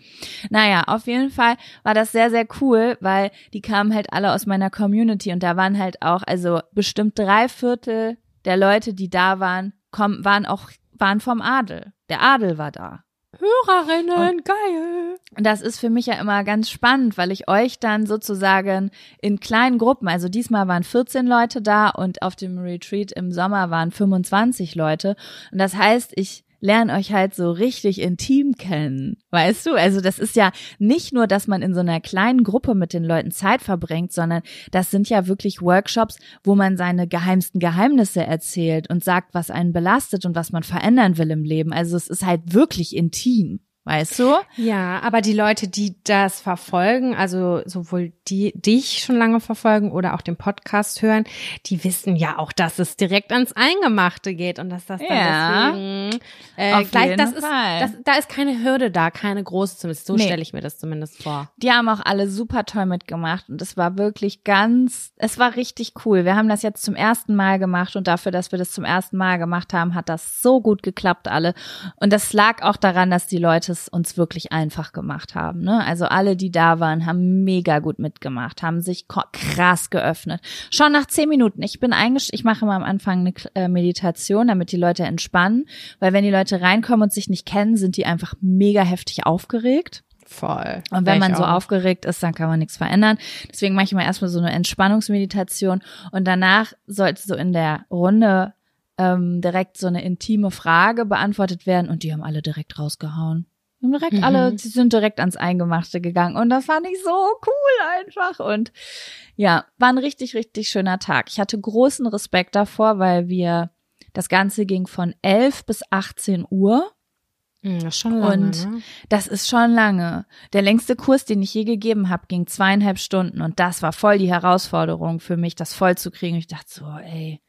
S2: Naja, auf jeden Fall war das sehr, sehr cool, weil die kamen halt alle aus meiner Community und da waren halt auch, also bestimmt drei Viertel der Leute, die da waren, kommen, waren auch, waren vom Adel. Der Adel war da.
S1: Hörerinnen, geil.
S2: Und das ist für mich ja immer ganz spannend, weil ich euch dann sozusagen in kleinen Gruppen, also diesmal waren 14 Leute da und auf dem Retreat im Sommer waren 25 Leute. Und das heißt, ich lerne euch halt so richtig intim kennen. Weißt du? Also das ist ja nicht nur, dass man in so einer kleinen Gruppe mit den Leuten Zeit verbringt, sondern das sind ja wirklich Workshops, wo man seine geheimsten Geheimnisse erzählt und sagt, was einen belastet und was man verändern will im Leben. Also es ist halt wirklich intim. Weißt du?
S1: Ja, aber die Leute, die das verfolgen, also sowohl die dich schon lange verfolgen oder auch den Podcast hören, die wissen ja auch, dass es direkt ans Eingemachte geht und dass das dann
S2: Ja,
S1: deswegen äh,
S2: auf
S1: gleich,
S2: jeden
S1: das ist,
S2: Fall.
S1: das, da ist keine Hürde da, keine große zumindest. So
S2: Nee.
S1: stelle ich mir das zumindest vor.
S2: Die haben auch alle super toll mitgemacht und es war wirklich ganz, es war richtig cool. Wir haben das jetzt zum ersten Mal gemacht und dafür, dass wir das zum ersten Mal gemacht haben, hat das so gut geklappt alle. Und das lag auch daran, dass die Leute es uns wirklich einfach gemacht haben. Ne? Also alle, die da waren, haben mega gut mitgemacht, haben sich krass geöffnet. Schon nach zehn Minuten. Ich bin eingesch ich mache immer am Anfang eine äh, Meditation, damit die Leute entspannen, weil wenn die Leute reinkommen und sich nicht kennen, sind die einfach mega heftig aufgeregt.
S1: Voll.
S2: Und wenn man so aufgeregt ist, dann kann man nichts verändern. Deswegen mache ich immer erstmal so eine Entspannungsmeditation und danach sollte so in der Runde ähm, direkt so eine intime Frage beantwortet werden und die haben alle direkt rausgehauen. Die haben direkt
S1: Mhm.
S2: alle, sie sind direkt ans Eingemachte gegangen und das fand ich so cool einfach und ja, war ein richtig, richtig schöner Tag. Ich hatte großen Respekt davor, weil wir, das Ganze ging von 11 bis 18 Uhr.
S1: Hm, das ist schon lange,
S2: Und
S1: ne?
S2: das ist schon lange. Der längste Kurs, den ich je gegeben habe, ging zweieinhalb Stunden und das war voll die Herausforderung für mich, das voll zu kriegen. Ich dachte so, ey,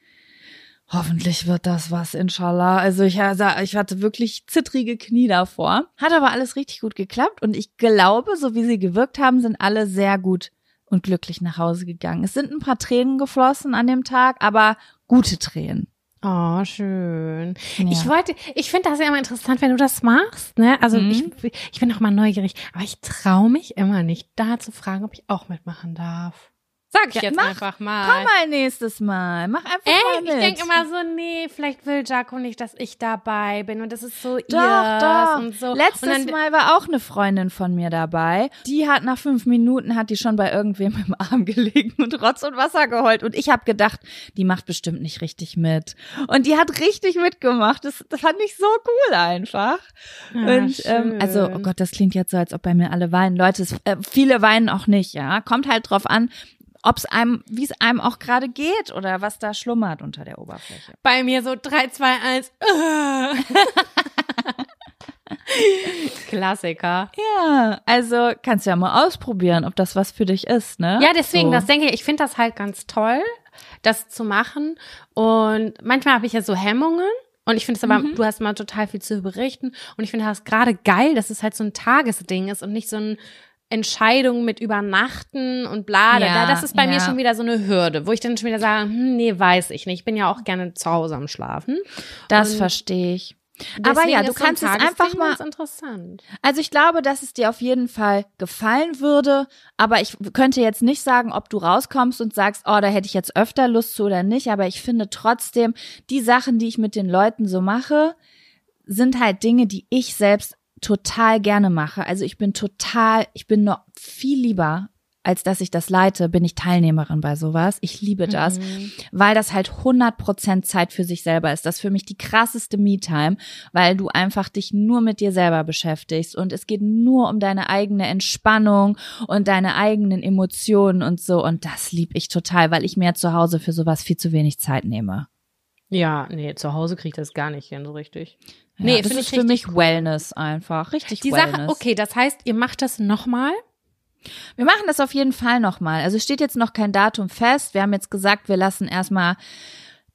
S2: hoffentlich wird das was, inshallah. Also ich, also ich hatte wirklich zittrige Knie davor. Hat aber alles richtig gut geklappt und ich glaube, so wie sie gewirkt haben, sind alle sehr gut und glücklich nach Hause gegangen. Es sind ein paar Tränen geflossen an dem Tag, aber gute Tränen.
S1: Oh, schön.
S2: Ja.
S1: Ich wollte, ich finde das ja immer interessant, wenn du das machst, ne? Also
S2: Mhm.
S1: ich, ich bin auch mal neugierig, aber ich traue mich immer nicht, da zu fragen, ob ich auch mitmachen darf. Sag ich
S2: Ja,
S1: jetzt
S2: mach.
S1: einfach mal.
S2: Komm mal nächstes Mal. Mach einfach
S1: Ey,
S2: mal mit.
S1: ich denke immer so, nee, vielleicht will Jaco nicht, dass ich dabei bin und das ist so
S2: Doch,
S1: ihrs
S2: doch.
S1: und so.
S2: Letztes
S1: und dann,
S2: Mal war auch eine Freundin von mir dabei. Die hat nach fünf Minuten hat die schon bei irgendwem im Arm gelegen und Rotz und Wasser geheult. Und ich habe gedacht, die macht bestimmt nicht richtig mit. Und die hat richtig mitgemacht. Das, das fand ich so cool einfach.
S1: Ah,
S2: und ähm, also, oh Gott, das klingt jetzt so, als ob bei mir alle weinen. Leute, es, äh, viele weinen auch nicht, ja. Kommt halt drauf an, ob es einem, wie es einem auch gerade geht oder was da schlummert unter der Oberfläche.
S1: bei mir so 3, 2, 1. Klassiker.
S2: Ja, also kannst du ja mal ausprobieren, ob das was für dich ist, ne?
S1: Ja, deswegen,
S2: So.
S1: das denke ich, ich finde das halt ganz toll, das zu machen. Und manchmal habe ich ja so Hemmungen. Und ich finde es aber,
S2: Mhm.
S1: du hast mal total viel zu berichten. Und ich finde das gerade geil, dass es halt so ein Tagesding ist und nicht so ein Entscheidung mit Übernachten und bla. da-
S2: Ja,
S1: das ist bei mir
S2: ja.
S1: schon wieder so eine Hürde, wo ich dann schon wieder sage, hm, nee, weiß ich nicht. Ich bin ja auch gerne zu Hause am Schlafen.
S2: Das verstehe ich. Aber ja, du kannst es einfach mal.
S1: interessant.
S2: Also ich glaube, dass es dir auf jeden Fall gefallen würde, aber ich könnte jetzt nicht sagen, ob du rauskommst und sagst, oh, da hätte ich jetzt öfter Lust zu oder nicht, aber ich finde trotzdem, die Sachen, die ich mit den Leuten so mache, sind halt Dinge, die ich selbst total gerne mache. Also ich bin total, ich bin noch viel lieber, als dass ich das leite, bin ich Teilnehmerin bei sowas. Ich liebe das, weil das halt 100% Zeit für sich selber ist. Das ist für mich die krasseste Me-Time, weil du einfach dich nur mit dir selber beschäftigst und es geht nur um deine eigene Entspannung und deine eigenen Emotionen und so und das lieb ich total, weil ich mir zu Hause für sowas viel zu wenig Zeit nehme.
S1: Ja, nee, zu Hause kriege ich das gar nicht hin, so richtig.
S2: Ja,
S1: Nee,
S2: das ist
S1: ich
S2: für mich Wellness einfach, richtig
S1: Die
S2: Wellness.
S1: Sache, okay, das heißt, ihr macht das nochmal?
S2: Wir machen das auf jeden Fall nochmal. Also steht jetzt noch kein Datum fest. Wir haben jetzt gesagt, wir lassen erstmal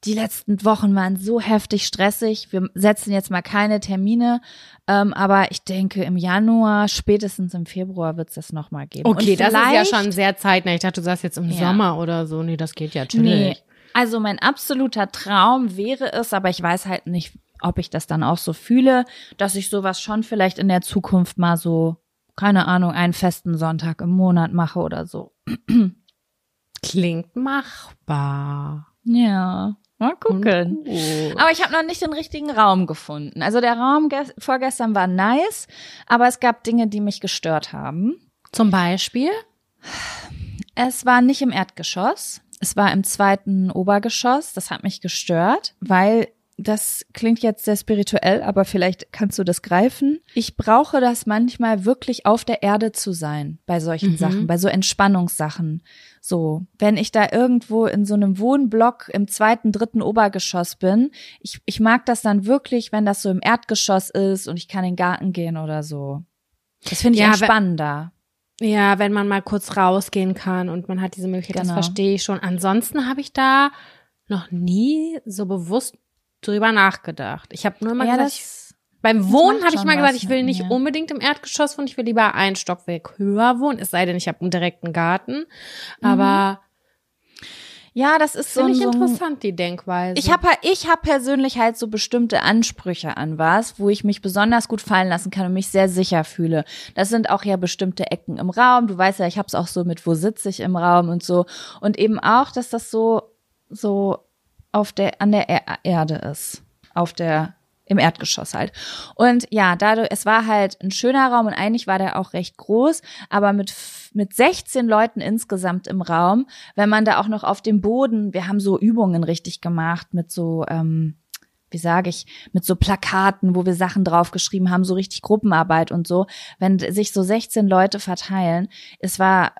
S2: die letzten Wochen waren so heftig stressig. Wir setzen jetzt mal keine Termine, ähm, aber ich denke, im Januar, spätestens im Februar wird es das nochmal geben.
S1: Okay, das ist ja schon sehr zeitnah. Ich dachte, du sagst jetzt im
S2: Ja.
S1: Sommer oder so. Nee, das geht ja
S2: Nee,
S1: chillig.
S2: Also mein absoluter Traum wäre es, aber ich weiß halt nicht, ob ich das dann auch so fühle, dass ich sowas schon vielleicht in der Zukunft mal so, keine Ahnung, einen festen Sonntag im Monat mache oder so.
S1: Klingt machbar.
S2: Ja, mal gucken.
S1: Gut.
S2: Aber ich habe noch nicht den richtigen Raum gefunden. Also der Raum ges- vorgestern war nice, aber es gab Dinge, die mich gestört haben.
S1: Zum Beispiel?
S2: Es war nicht im Erdgeschoss. Es war im zweiten Obergeschoss. Das hat mich gestört, weil das klingt jetzt sehr spirituell, aber vielleicht kannst du das greifen. Ich brauche das manchmal wirklich auf der Erde zu sein bei solchen
S1: Mhm.
S2: Sachen, bei so Entspannungssachen. So, wenn ich da irgendwo in so einem Wohnblock im zweiten, dritten Obergeschoss bin, ich, ich mag das dann wirklich, wenn das so im Erdgeschoss ist und ich kann in den Garten gehen oder so. Das finde ich
S1: Ja,
S2: entspannender.
S1: Ja, wenn man mal kurz rausgehen kann und man hat diese Möglichkeit, das
S2: Genau.
S1: verstehe ich schon. Ansonsten habe ich da noch nie so bewusst drüber nachgedacht. Ich habe nur mal
S2: Ja,
S1: gesagt,
S2: das,
S1: beim Wohnen habe ich mal gesagt, ich will nicht
S2: mir.
S1: unbedingt im Erdgeschoss wohnen, ich will lieber ein Stockwerk höher wohnen, es sei denn, ich habe einen direkten Garten. Aber
S2: ja, das ist so,
S1: finde ich
S2: so
S1: interessant, die Denkweise.
S2: Ich habe ich hab persönlich halt so bestimmte Ansprüche an was, wo ich mich besonders gut fallen lassen kann und mich sehr sicher fühle. Das sind auch ja bestimmte Ecken im Raum. Du weißt ja, ich habe es auch so mit, wo sitze ich im Raum und so. Und eben auch, dass das so so auf der an der er Erde ist, auf der im Erdgeschoss halt. Und ja, dadurch, es war halt ein schöner Raum und eigentlich war der auch recht groß, aber mit, mit 16 Leuten insgesamt im Raum, wenn man da auch noch auf dem Boden, wir haben so Übungen richtig gemacht mit so, ähm, wie sage ich, mit so Plakaten, wo wir Sachen draufgeschrieben haben, so richtig Gruppenarbeit und so, wenn sich so 16 Leute verteilen, es war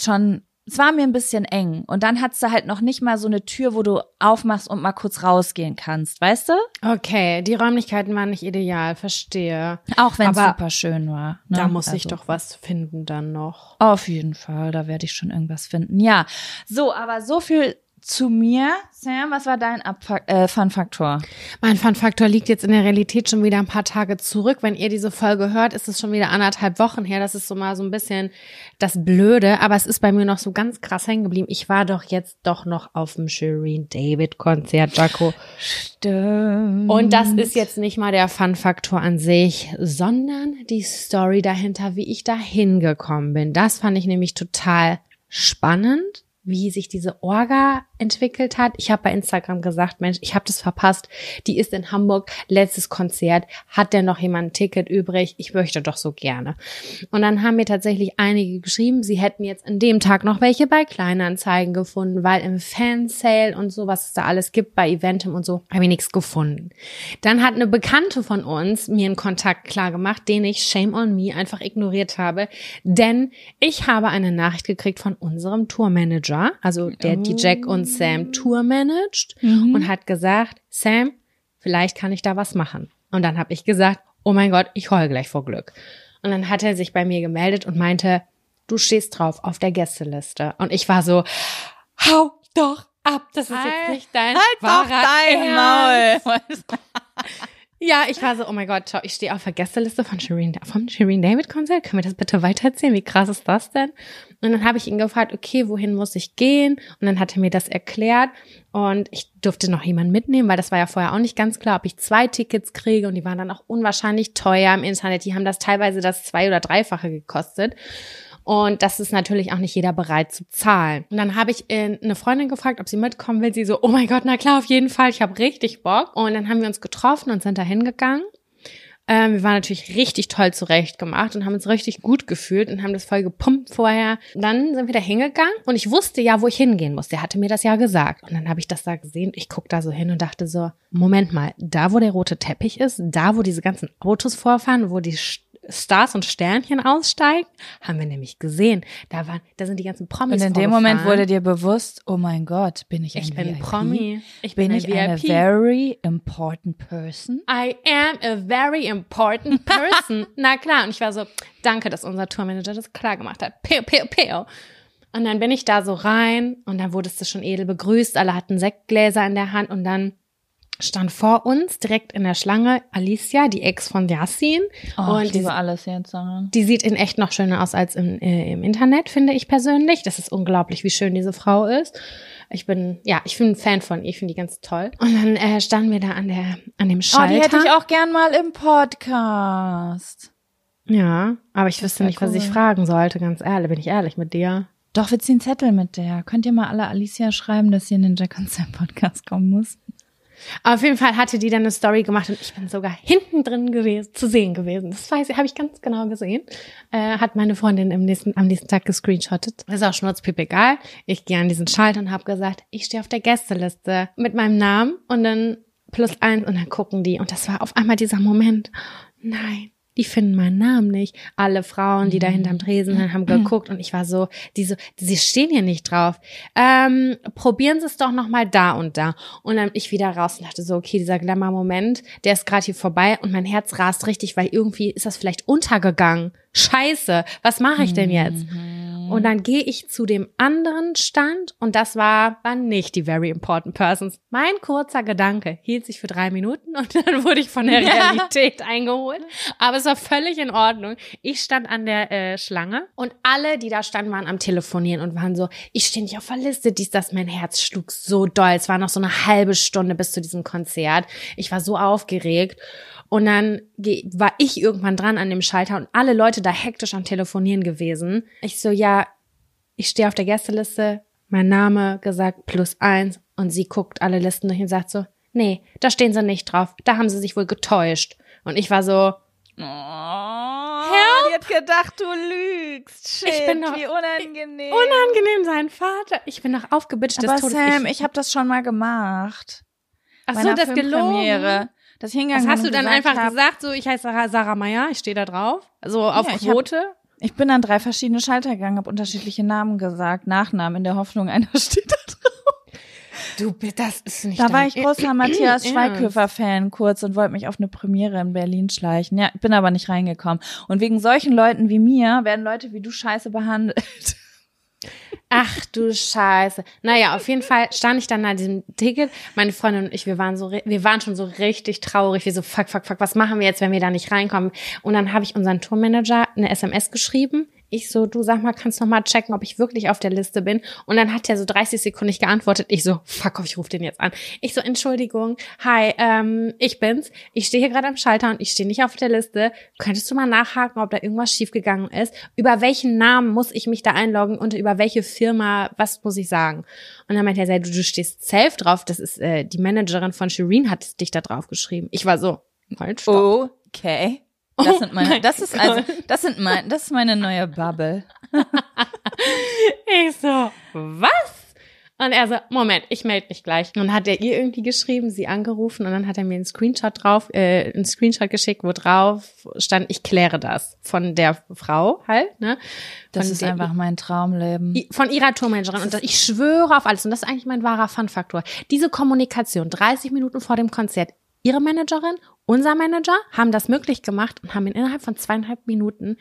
S2: schon, es war mir ein bisschen eng. Und dann hat's da halt noch nicht mal so eine Tür, wo du aufmachst und mal kurz rausgehen kannst, weißt du?
S1: Okay, die Räumlichkeiten waren nicht ideal, verstehe.
S2: Auch wenn es super schön war. Ne?
S1: Da muss ich
S2: Also,
S1: doch was finden dann noch.
S2: Auf jeden Fall, da werde ich schon irgendwas finden. Ja, so, aber so viel zu mir. Sam, was war dein äh, Fun-Faktor?
S1: Mein Fun-Faktor liegt jetzt in der Realität schon wieder ein paar Tage zurück. Wenn ihr diese Folge hört, ist es schon wieder anderthalb Wochen her. Das ist so mal so ein bisschen das Blöde. Aber es ist bei mir noch so ganz krass hängen geblieben. Ich war doch jetzt doch noch auf dem Shireen David Konzert, Jaco.
S2: Stimmt.
S1: Und das ist jetzt nicht mal der Fun-Faktor an sich, sondern die Story dahinter, wie ich da hingekommen bin. Das fand ich nämlich total spannend, wie sich diese Orga entwickelt hat. Ich habe bei Instagram gesagt, Mensch, ich habe das verpasst. Die ist in Hamburg, letztes Konzert. Hat denn noch jemand ein Ticket übrig? Ich möchte doch so gerne. Und dann haben mir tatsächlich einige geschrieben, sie hätten jetzt an dem Tag noch welche bei Kleinanzeigen gefunden, weil im Fansale und so, was es da alles gibt, bei Eventim und so, habe ich nichts gefunden. Dann hat eine Bekannte von uns mir einen Kontakt klar gemacht, den ich, shame on me, einfach ignoriert habe, denn ich habe eine Nachricht gekriegt von unserem Tourmanager, also der die Jack und Sam Tour managt und hat gesagt, Sam, vielleicht kann ich da was machen. Und dann habe ich gesagt, oh mein Gott, ich heul gleich vor Glück. Und dann hat er sich bei mir gemeldet und meinte, du stehst drauf auf der Gästeliste. Und ich war so, hau doch ab, das ist jetzt nicht dein wahrer Ernst.
S2: Maul.
S1: Ja, ich war so, oh mein Gott, schau, ich stehe auf der Gästeliste von Shireen, vom Shireen David Konzert. Können wir das bitte weitererzählen? Wie krass ist das denn? Und dann habe ich ihn gefragt, okay, wohin muss ich gehen? Und dann hat er mir das erklärt. Und ich durfte noch jemanden mitnehmen, weil das war ja vorher auch nicht ganz klar, ob ich zwei Tickets kriege. Und die waren dann auch unwahrscheinlich teuer im Internet. Die haben das teilweise das zwei- oder dreifache gekostet. Und das ist natürlich auch nicht jeder bereit zu zahlen. Und dann habe ich äh, eine Freundin gefragt, ob sie mitkommen will. Sie so, oh mein Gott, na klar, auf jeden Fall. Ich habe richtig Bock. Und dann haben wir uns getroffen und sind da hingegangen. Ähm, wir waren natürlich richtig toll zurecht gemacht und haben uns richtig gut gefühlt und haben das voll gepumpt vorher. Dann sind wir da hingegangen und ich wusste ja, wo ich hingehen muss. Der hatte mir das ja gesagt. Und dann habe ich das da gesehen. Ich guck da so hin und dachte so, Moment mal, da wo der rote Teppich ist, da wo diese ganzen Autos vorfahren, wo die Stars und Sternchen aussteigen, haben wir nämlich gesehen. Da waren, da sind die ganzen Promis
S2: Und in dem Moment wurde dir bewusst, oh mein Gott, bin ich ein
S1: ich bin
S2: VIP?
S1: Promi. Ich
S2: Bin
S1: bin,
S2: ich
S1: ein
S2: eine
S1: VIP.
S2: very important person?
S1: I am a very important person. Na klar. Und ich war so, danke, dass unser Tourmanager das klar gemacht hat. Pew, pew, pew. Und Und dann bin ich da so rein und dann wurdest du schon edel begrüßt. Alle hatten Sektgläser in der Hand und dann stand vor uns direkt in der Schlange Alicia, die Ex von Yassin.
S2: Oh,
S1: und
S2: ich
S1: die,
S2: liebe alles jetzt. Sarah.
S1: die sieht in echt noch schöner aus als im, äh, im Internet, finde ich persönlich. Das ist unglaublich, wie schön diese Frau ist. Ich bin, ja, ich bin ein Fan von ihr, ich finde die ganz toll. Und dann äh, standen wir da an der, an dem
S2: Oh,
S1: Schalter.
S2: die hätte ich auch gern mal im Podcast.
S1: Ja, aber ich wüsste
S2: wär
S1: nicht, was ich
S2: cool.
S1: fragen sollte, ganz ehrlich, bin ich ehrlich mit dir.
S2: Doch, wir ziehen Zettel mit der. Könnt ihr mal alle Alicia schreiben, dass sie in den Jack und Sam Podcast kommen muss?
S1: Auf jeden Fall hatte die dann eine Story gemacht und ich bin sogar hinten drin gewesen, zu sehen gewesen. Das weiß ich, habe ich ganz genau gesehen. Äh, hat meine Freundin im nächsten, am nächsten Tag gescreenshottet. Ist auch schnurzpiep egal. Ich gehe an diesen Schalter und habe gesagt, ich stehe auf der Gästeliste mit meinem Namen und dann plus eins und dann gucken die. Und das war auf einmal dieser Moment. Nein. Die finden meinen Namen nicht. Alle Frauen, die da hinterm Tresen sind, haben geguckt und ich war so, die so, sie stehen hier nicht drauf. Ähm, probieren Sie es doch noch mal da und da. Und dann ich wieder raus und dachte so, okay, dieser Glamour-Moment, der ist gerade hier vorbei und mein Herz rast richtig, weil irgendwie ist das vielleicht untergegangen. Scheiße, was mache ich denn jetzt? Und dann gehe ich zu dem anderen Stand und das war, waren nicht die very important persons. Mein kurzer Gedanke hielt sich für drei Minuten und dann wurde ich von der Realität eingeholt. Aber es war völlig in Ordnung. Ich stand an der äh, Schlange und alle, die da standen, waren am Telefonieren und waren so, ich stehe nicht auf der Liste, dies, das, mein Herz schlug so doll. Es war noch so eine halbe Stunde bis zu diesem Konzert. Ich war so aufgeregt. Und dann war ich irgendwann dran an dem Schalter und alle Leute da hektisch am Telefonieren gewesen. Ich so, ja, ich stehe auf der Gästeliste, mein Name gesagt, plus eins. Und sie guckt alle Listen durch und sagt so, nee, da stehen sie nicht drauf. Da haben sie sich wohl getäuscht. Und ich war so,
S2: Oh, die hat gedacht, du lügst. Shit,
S1: Ich bin doch-
S2: wie unangenehm.
S1: unangenehm sein Vater. Ich bin noch aufgebitscht des
S2: Aber
S1: Todes.
S2: Sam, ich habe das schon mal gemacht.
S1: ach so, das gelogen.
S2: Filmpremiere. Das hingegangen
S1: Was hast
S2: bin
S1: du dann einfach
S2: hab,
S1: gesagt, so, ich heiße Sarah, Sarah Meyer, ich stehe da drauf? Also auf
S2: Ja, ich
S1: Quote?
S2: Ich bin an drei verschiedene Schalter gegangen, habe unterschiedliche Namen gesagt, Nachnamen in der Hoffnung, einer steht da drauf.
S1: Du, das ist nicht
S2: Da war ich großer Matthias. Schweighöfer-Fan kurz und wollte mich auf eine Premiere in Berlin schleichen. Ja, bin aber nicht reingekommen. Und wegen solchen Leuten wie mir werden Leute wie du scheiße behandelt.
S1: Ach du Scheiße. Naja, auf jeden Fall stand ich dann an diesem Ticket. Meine Freundin und ich, wir waren so, wir waren schon so richtig traurig. Wir so, fuck, fuck, fuck, was machen wir jetzt, wenn wir da nicht reinkommen? Und dann habe ich unseren Tourmanager eine SMS geschrieben. Ich so, du sag mal, kannst noch mal checken, ob ich wirklich auf der Liste bin. Und dann hat er so 30 Sekunden nicht geantwortet. Ich so, fuck off, ich rufe den jetzt an. Ich so, Entschuldigung, hi, ähm, ich bin's. Ich stehe hier gerade am Schalter und ich stehe nicht auf der Liste. Könntest du mal nachhaken, ob da irgendwas schiefgegangen ist? Über welchen Namen muss ich mich da einloggen und über welche Firma, was muss ich sagen? Und dann meinte er, du, du stehst safe drauf. Das ist äh, die Managerin von Shireen hat dich da drauf geschrieben. Ich war so, halt, stopp.
S2: Okay. Das sind meine,
S1: mein
S2: das ist also, das sind mein, das ist meine neue Bubble.
S1: Ich so, was? Und er so, Moment, ich melde mich gleich. Und dann hat er ihr irgendwie geschrieben, sie angerufen und dann hat er mir einen Screenshot drauf, äh, einen Screenshot geschickt, wo drauf stand, ich kläre das von der Frau halt, ne?
S2: Das
S1: Von
S2: ist
S1: der-
S2: einfach mein Traumleben.
S1: Von ihrer Tourmanagerin. Und das, ich schwöre auf alles. Und das ist eigentlich mein wahrer Fun-Faktor. Diese Kommunikation, 30 Minuten vor dem Konzert, ihre Managerin, unser Manager haben das möglich gemacht und haben ihn innerhalb von zweieinhalb Minuten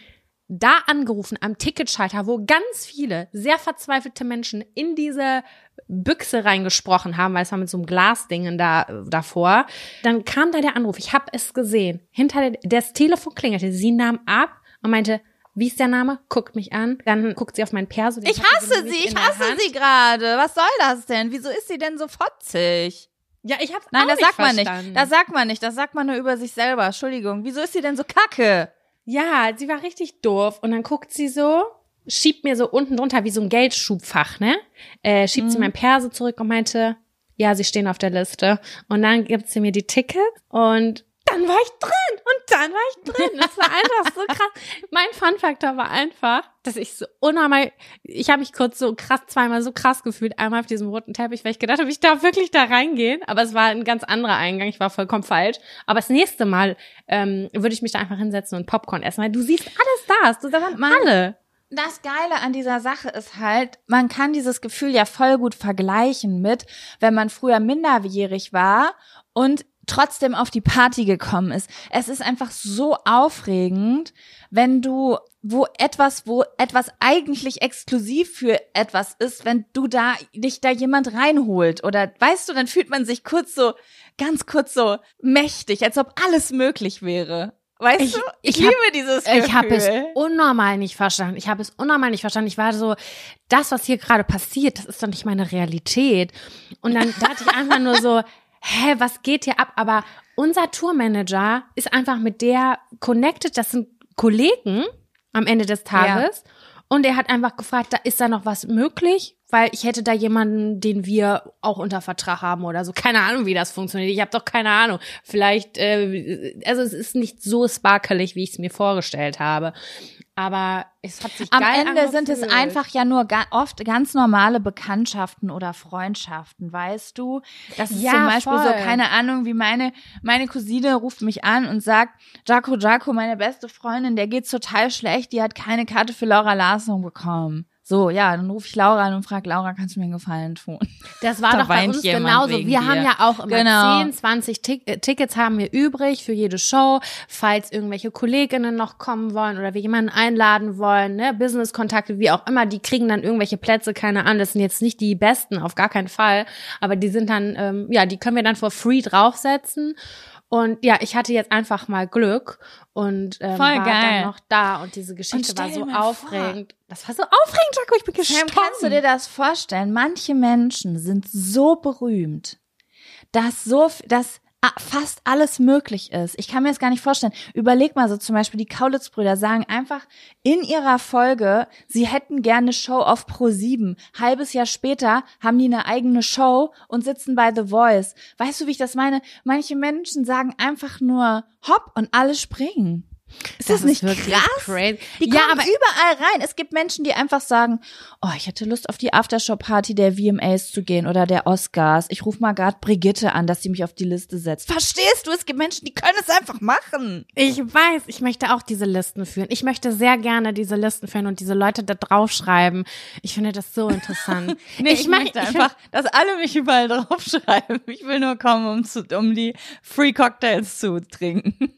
S1: da angerufen am Ticketschalter, wo ganz viele sehr verzweifelte Menschen in diese Büchse reingesprochen haben, weil es war mit so einem Glasdingen da äh, davor. Dann kam da der Anruf. Ich habe es gesehen. Hinter der, das Telefon klingelte. Sie nahm ab und meinte, wie ist der Name? Guckt mich an. Dann guckt sie auf meinen Perso.
S2: Ich hasse sie, ich hasse sie gerade. Was soll das denn? Wieso ist sie denn so fotzig?
S1: Ja, ich hab's
S2: Nein,
S1: auch
S2: das
S1: nicht
S2: sagt man
S1: verstanden.
S2: nicht. Das sagt man nicht. Das sagt man nur über sich selber. Entschuldigung. Wieso ist sie denn so kacke?
S1: Ja, sie war richtig doof. Und dann guckt sie so, schiebt mir so unten drunter wie so ein Geldschubfach, ne? Äh, schiebt sie mein Perso zurück und meinte, ja, sie stehen auf der Liste. Und dann gibt sie mir die Tickets und dann war ich drin und dann war ich drin. Das war einfach so krass. Mein Fun-Faktor war einfach, dass ich so unnormal, ich habe mich kurz so krass, zweimal so krass gefühlt, einmal auf diesem roten Teppich, weil ich gedacht habe, ich darf wirklich da reingehen. Aber es war ein ganz anderer Eingang, ich war vollkommen falsch. Aber das nächste Mal ähm, würde ich mich da einfach hinsetzen und Popcorn essen, weil du siehst alles da, du sagst alle.
S2: Das Geile an dieser Sache ist halt, man kann dieses Gefühl ja voll gut vergleichen mit, wenn man früher minderjährig war und trotzdem auf die Party gekommen ist. Es ist einfach so aufregend, wenn du, wo etwas, wo etwas eigentlich exklusiv für etwas ist, wenn du da, dich da jemand reinholt oder, weißt du, dann fühlt man sich kurz so, ganz kurz so mächtig, als ob alles möglich wäre. Weißt
S1: Ich-
S2: du?
S1: ich
S2: liebe
S1: hab-
S2: dieses Gefühl.
S1: Ich habe es unnormal nicht verstanden. Ich habe es unnormal nicht verstanden. Ich war so, das, was hier gerade passiert, das ist doch nicht meine Realität. Und dann dachte ich einfach nur so, hä, was geht hier ab? Aber unser Tourmanager ist einfach mit der connected. Das sind Kollegen am Ende des Tages. Und er hat einfach gefragt, da ist da noch was möglich? Weil ich hätte da jemanden, den wir auch unter Vertrag haben oder so. Keine Ahnung, wie das funktioniert. Ich habe doch keine Ahnung. Vielleicht, äh, also es ist nicht so sparkelig, wie ich es mir vorgestellt habe. Aber es hat sich
S2: Am Ende sind es
S1: angefühlt.
S2: einfach ja nur ga oft ganz normale Bekanntschaften oder Freundschaften, weißt du? Das ist
S1: Ja,
S2: zum Beispiel so,
S1: voll.
S2: keine Ahnung, wie meine, meine Cousine ruft mich an und sagt, Jaco, Jaco, meine beste Freundin, der geht's total schlecht, die hat keine Karte für Laura Larsson bekommen. So, ja, dann rufe ich Laura an und frage, Laura, kannst du mir einen Gefallen tun?
S1: Das war
S2: Da
S1: doch bei uns genauso. Wir
S2: dir.
S1: haben ja auch immer
S2: Genau.
S1: 10, 20 Tick Tickets haben wir übrig für jede Show, falls irgendwelche Kolleginnen noch kommen wollen oder wir jemanden einladen wollen, ne, Business-Kontakte, wie auch immer, die kriegen dann irgendwelche Plätze, keine Ahnung, das sind jetzt nicht die besten, auf gar keinen Fall, aber die sind dann, ähm, ja, die können wir dann for free draufsetzen. Und ja, ich hatte jetzt einfach mal Glück und ähm,
S2: Voll
S1: war
S2: geil.
S1: dann noch da und diese Geschichte
S2: Und
S1: war so
S2: mal vor.
S1: aufregend. Das war so aufregend, Jaco, ich bin
S2: Sam,
S1: gestorben.
S2: kannst du dir das vorstellen? Manche Menschen sind so berühmt, dass so, dass fast alles möglich ist. Ich kann mir das gar nicht vorstellen. Überleg mal so zum Beispiel, die Kaulitz-Brüder sagen einfach in ihrer Folge, sie hätten gerne Show auf Pro 7. Halbes Jahr später haben die eine eigene Show und sitzen bei The Voice. Weißt du, wie ich das meine? Manche Menschen sagen einfach nur hopp und alle springen. Ist das,
S1: ist
S2: nicht
S1: wirklich
S2: krass?
S1: crazy.
S2: Die
S1: Ja,
S2: kommen
S1: aber-
S2: überall rein. Es gibt Menschen, die einfach sagen, oh, ich hätte Lust auf die Aftershow-Party der VMAs zu gehen oder der Oscars. Ich rufe mal gerade Brigitte an, dass sie mich auf die Liste setzt. Verstehst du? Es gibt Menschen, die können es einfach machen.
S1: Ich weiß, ich möchte auch diese Listen führen. Ich möchte sehr gerne diese Listen führen und diese Leute da draufschreiben. Ich finde das so interessant.
S2: Nee, ich,
S1: mach-
S2: möchte einfach, dass alle mich überall draufschreiben. Ich will nur kommen, um, zu, um die Free Cocktails zu trinken.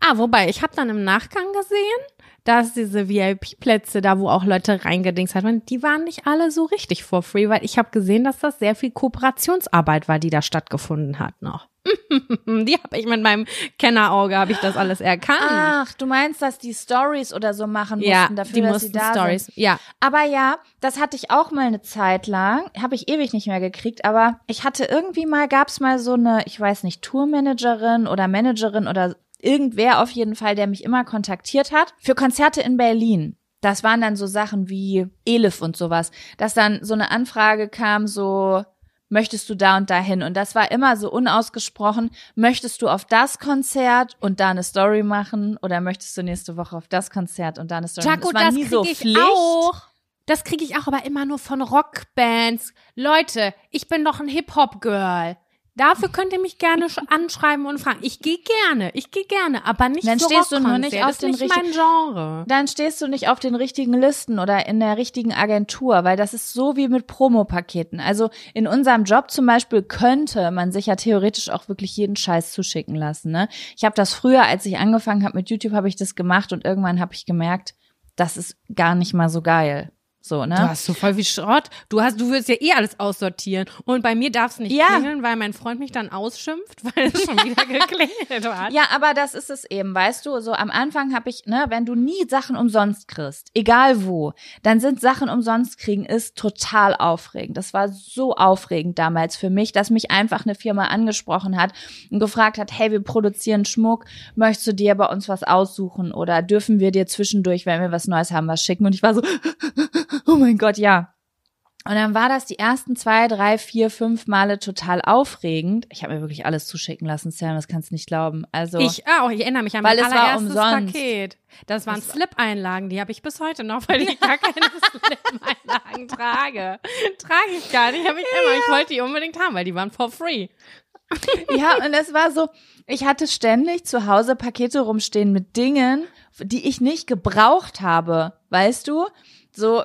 S1: Ah, wobei, ich habe dann im Nachgang gesehen, dass diese VIP-Plätze, da wo auch Leute reingedingst hat, die waren nicht alle so richtig for free, weil ich habe gesehen, dass das sehr viel Kooperationsarbeit war, die da stattgefunden hat noch. die habe ich mit meinem Kennerauge, habe ich das alles erkannt.
S2: Ach, du meinst, dass die Stories oder so machen mussten
S1: ja,
S2: dafür,
S1: die
S2: dass
S1: mussten
S2: sie da
S1: Stories.
S2: sind?
S1: Ja,
S2: Aber ja, das hatte ich auch mal eine Zeit lang. Habe ich ewig nicht mehr gekriegt. Aber ich hatte irgendwie mal, gab's mal so eine, ich weiß nicht, Tourmanagerin oder Managerin oder irgendwer auf jeden Fall, der mich immer kontaktiert hat für Konzerte in Berlin. Das waren dann so Sachen wie Elif und sowas, dass dann so eine Anfrage kam, so möchtest du da und dahin? Und das war immer so unausgesprochen, möchtest du auf das Konzert und da eine Story machen oder möchtest du nächste Woche auf das Konzert und da eine Story
S1: Jaco,
S2: machen? Es war
S1: das
S2: nie
S1: kriege
S2: so
S1: ich
S2: Pflicht.
S1: auch. Das kriege ich auch, aber immer nur von Rockbands. Leute, ich bin doch ein Hip-Hop-Girl. Dafür könnt ihr mich gerne sch- anschreiben und fragen. Ich gehe gerne, ich gehe gerne, aber nicht
S2: Dann stehst du nur nicht auf den
S1: nicht
S2: richtigen-
S1: Genre.
S2: Dann stehst du nicht auf den richtigen Listen oder in der richtigen Agentur, weil das ist so wie mit Promopaketen. Also in unserem Job zum Beispiel könnte man sich ja theoretisch auch wirklich jeden Scheiß zuschicken lassen. Ne? Ich habe das früher, als ich angefangen habe mit YouTube, habe ich das gemacht und irgendwann habe ich gemerkt, das ist gar nicht mal so geil. So, ne?
S1: Du hast so voll wie Schrott. Du hast, du willst ja eh alles aussortieren. Und bei mir darf es nicht
S2: Ja.
S1: klingeln, weil mein Freund mich dann ausschimpft, weil es schon wieder geklingelt hat.
S2: Ja, aber das ist es eben, weißt du, so am Anfang habe ich, ne, wenn du nie Sachen umsonst kriegst, egal wo, dann sind Sachen umsonst kriegen ist total aufregend. Das war so aufregend damals für mich, dass mich einfach eine Firma angesprochen hat und gefragt hat, hey, wir produzieren Schmuck, möchtest du dir bei uns was aussuchen oder dürfen wir dir zwischendurch, wenn wir was Neues haben, was schicken? Und ich war so, oh mein Gott, ja. Und dann war das die ersten zwei, drei, vier, fünf Male total aufregend. Ich habe mir wirklich alles zuschicken lassen, Sam, das kannst du nicht glauben. Also
S1: Ich auch, ich erinnere mich an mein allererstes. Paket. Das waren Slip-Einlagen, die habe ich bis heute noch, weil ich gar keine Slip-Einlagen trage. Trage ich gar nicht, habe ich immer. Ich wollte die unbedingt haben, weil die waren for free.
S2: Ja, und es war so, ich hatte ständig zu Hause Pakete rumstehen mit Dingen, die ich nicht gebraucht habe, weißt du? So,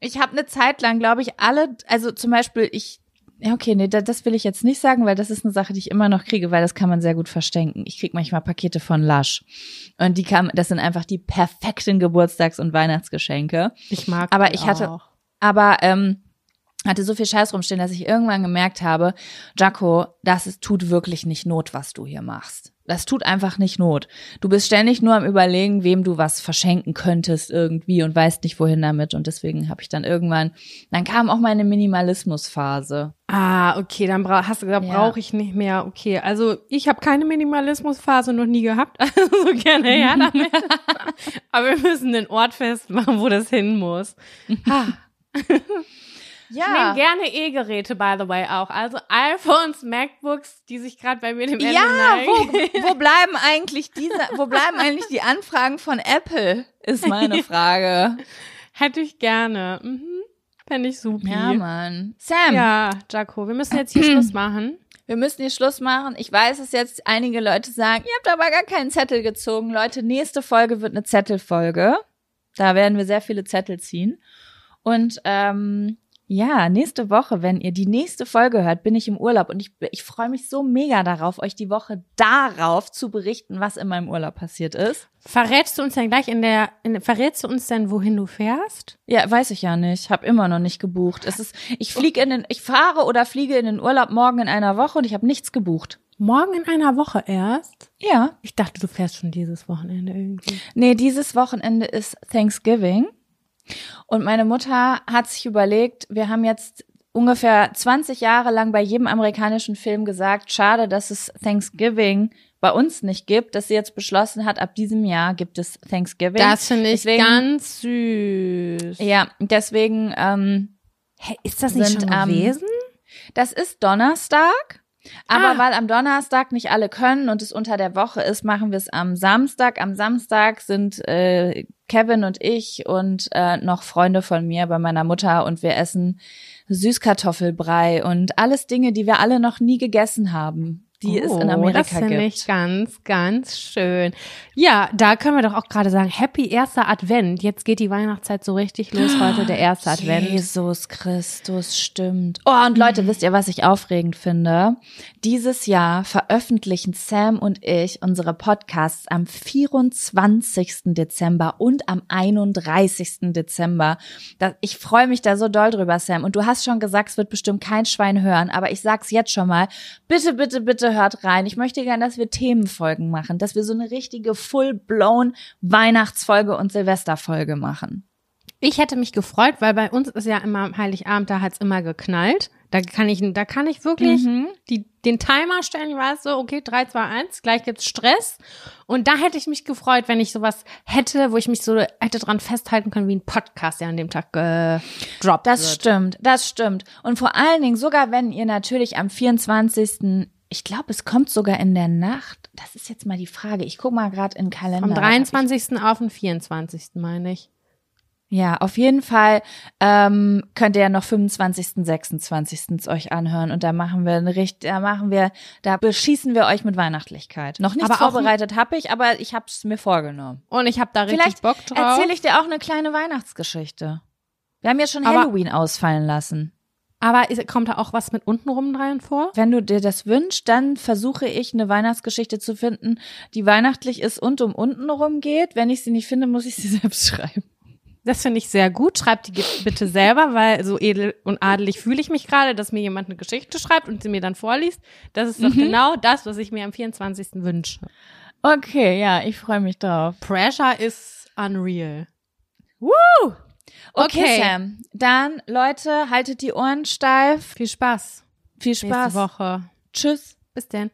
S2: ich habe eine Zeit lang, glaube ich, alle, also zum Beispiel, ich Ja, okay, nee, da, das will ich jetzt nicht sagen, weil das ist eine Sache, die ich immer noch kriege, weil das kann man sehr gut verstecken. Ich krieg manchmal Pakete von Lush. Und die kam, das sind einfach die perfekten Geburtstags- und Weihnachtsgeschenke.
S1: Ich mag
S2: Aber ich hatte-
S1: auch.
S2: Aber ähm, hatte so viel Scheiß rumstehen, dass ich irgendwann gemerkt habe, Jaco, das ist, tut wirklich nicht Not, was du hier machst. Das tut einfach nicht Not. Du bist ständig nur am überlegen, wem du was verschenken könntest irgendwie und weißt nicht wohin damit. Und deswegen habe ich dann irgendwann, dann kam auch meine Minimalismusphase.
S1: Ah, okay, dann bra hast du gesagt,
S2: Ja.
S1: brauche ich nicht mehr. Okay, also ich habe keine Minimalismusphase noch nie gehabt. Also gerne her damit. Aber wir müssen den Ort festmachen, wo das hin muss. Ha. Ich nehme gerne E-Geräte, by the way, auch. Also iPhones, MacBooks, die sich gerade bei mir dem Ende
S2: Ja, wo, wo bleiben eigentlich diese, wo bleiben eigentlich die Anfragen von Apple, ist meine Frage.
S1: Hätte ich gerne. Mhm. Fände ich super.
S2: Ja, Mann. Sam,
S1: Ja, Jaco, wir müssen jetzt hier Schluss machen.
S2: wir müssen hier Schluss machen. Ich weiß, dass jetzt einige Leute sagen, ihr habt aber gar keinen Zettel gezogen. Leute, nächste Folge wird eine Zettelfolge. Da werden wir sehr viele Zettel ziehen. Und ähm, ja, nächste Woche, wenn ihr die nächste Folge hört, bin ich im Urlaub und ich, ich freue mich so mega darauf, euch die Woche darauf zu berichten, was in meinem Urlaub passiert ist.
S1: Verrätst du uns denn gleich in der, in, verrätst du uns denn, wohin du fährst?
S2: Ja, weiß ich ja nicht. Hab immer noch nicht gebucht. Es ist, ich fliege in den, ich fahre oder fliege in den Urlaub morgen in einer Woche und ich habe nichts gebucht.
S1: Morgen in einer Woche erst?
S2: Ja.
S1: Ich dachte, du fährst schon dieses Wochenende irgendwie.
S2: Nee, dieses Wochenende ist Thanksgiving. Und meine Mutter hat sich überlegt, wir haben jetzt ungefähr 20 Jahre lang bei jedem amerikanischen Film gesagt, schade, dass es Thanksgiving bei uns nicht gibt, dass sie jetzt beschlossen hat, ab diesem Jahr gibt es Thanksgiving.
S1: Das finde ich
S2: Deswegen-
S1: ganz süß.
S2: Ja, deswegen, ähm,
S1: Hä, ist das nicht
S2: Sind
S1: schon
S2: am-
S1: gewesen?
S2: Das ist Donnerstag. Aber
S1: Ah.
S2: weil am Donnerstag nicht alle können und es unter der Woche ist, machen wir es am Samstag. Am Samstag sind äh, Kevin und ich und äh, noch Freunde von mir bei meiner Mutter und wir essen Süßkartoffelbrei und alles Dinge, die wir alle noch nie gegessen haben, die es in
S1: Oh,
S2: Amerika
S1: das finde
S2: gibt.
S1: ich ganz, ganz schön. Ja, da können wir doch auch gerade sagen, Happy erster Advent. Jetzt geht die Weihnachtszeit so richtig los heute, der erste Advent.
S2: Jesus Christus, stimmt. Oh, und Leute, wisst ihr, was ich aufregend finde? Dieses Jahr veröffentlichen Sam und ich unsere Podcasts am 24. Dezember und am 31. Dezember. Ich freue mich da so doll drüber, Sam. Und du hast schon gesagt, es wird bestimmt kein Schwein hören, aber ich sag's jetzt schon mal. Bitte, bitte, bitte hört rein. Ich möchte gerne, dass wir Themenfolgen machen, dass wir so eine richtige full-blown Weihnachtsfolge und Silvesterfolge machen.
S1: Ich hätte mich gefreut, weil bei uns ist ja immer am Heiligabend, da hat's immer geknallt. Da kann ich, da kann ich wirklich
S2: Mhm.
S1: die, den Timer stellen, ich weiß so, okay, 3, 2, 1, gleich gibt's Stress. Und da hätte ich mich gefreut, wenn ich sowas hätte, wo ich mich so hätte dran festhalten können, wie ein Podcast, der an dem Tag gedroppt
S2: Das
S1: wird.
S2: stimmt, das stimmt. Und vor allen Dingen, sogar wenn ihr natürlich am 24. Ich glaube, es kommt sogar in der Nacht. Das ist jetzt mal die Frage. Ich guck mal gerade in den Kalender.
S1: Vom 23. auf den 24. meine ich.
S2: Ja, auf jeden Fall ähm, könnt ihr ja noch 25., 26. euch anhören und da machen wir eine richt da machen wir, da beschießen wir euch mit Weihnachtlichkeit. Noch
S1: auch-
S2: vorbereitet habe ich, aber ich habe es mir vorgenommen.
S1: Und ich habe da richtig
S2: Vielleicht
S1: Bock drauf.
S2: erzähle ich dir auch eine kleine Weihnachtsgeschichte. Wir haben ja schon
S1: Aber-
S2: Halloween ausfallen lassen.
S1: Aber ist, kommt da auch was mit untenrum rein vor?
S2: Wenn du dir das wünschst, dann versuche ich eine Weihnachtsgeschichte zu finden, die weihnachtlich ist und um unten rum geht. Wenn ich sie nicht finde, muss ich sie selbst schreiben.
S1: Das finde ich sehr gut. Schreibt die bitte selber, weil so edel und adelig fühle ich mich gerade, dass mir jemand eine Geschichte schreibt und sie mir dann vorliest. Das ist doch genau das, was ich mir am 24. wünsche.
S2: Okay, ja, ich freue mich drauf.
S1: Pressure ist unreal.
S2: Okay,
S1: Okay.
S2: Sam. Dann, Leute, haltet die Ohren steif.
S1: Viel Spaß.
S2: Viel
S1: Nächste
S2: Spaß.
S1: Woche.
S2: Tschüss.
S1: Bis denn.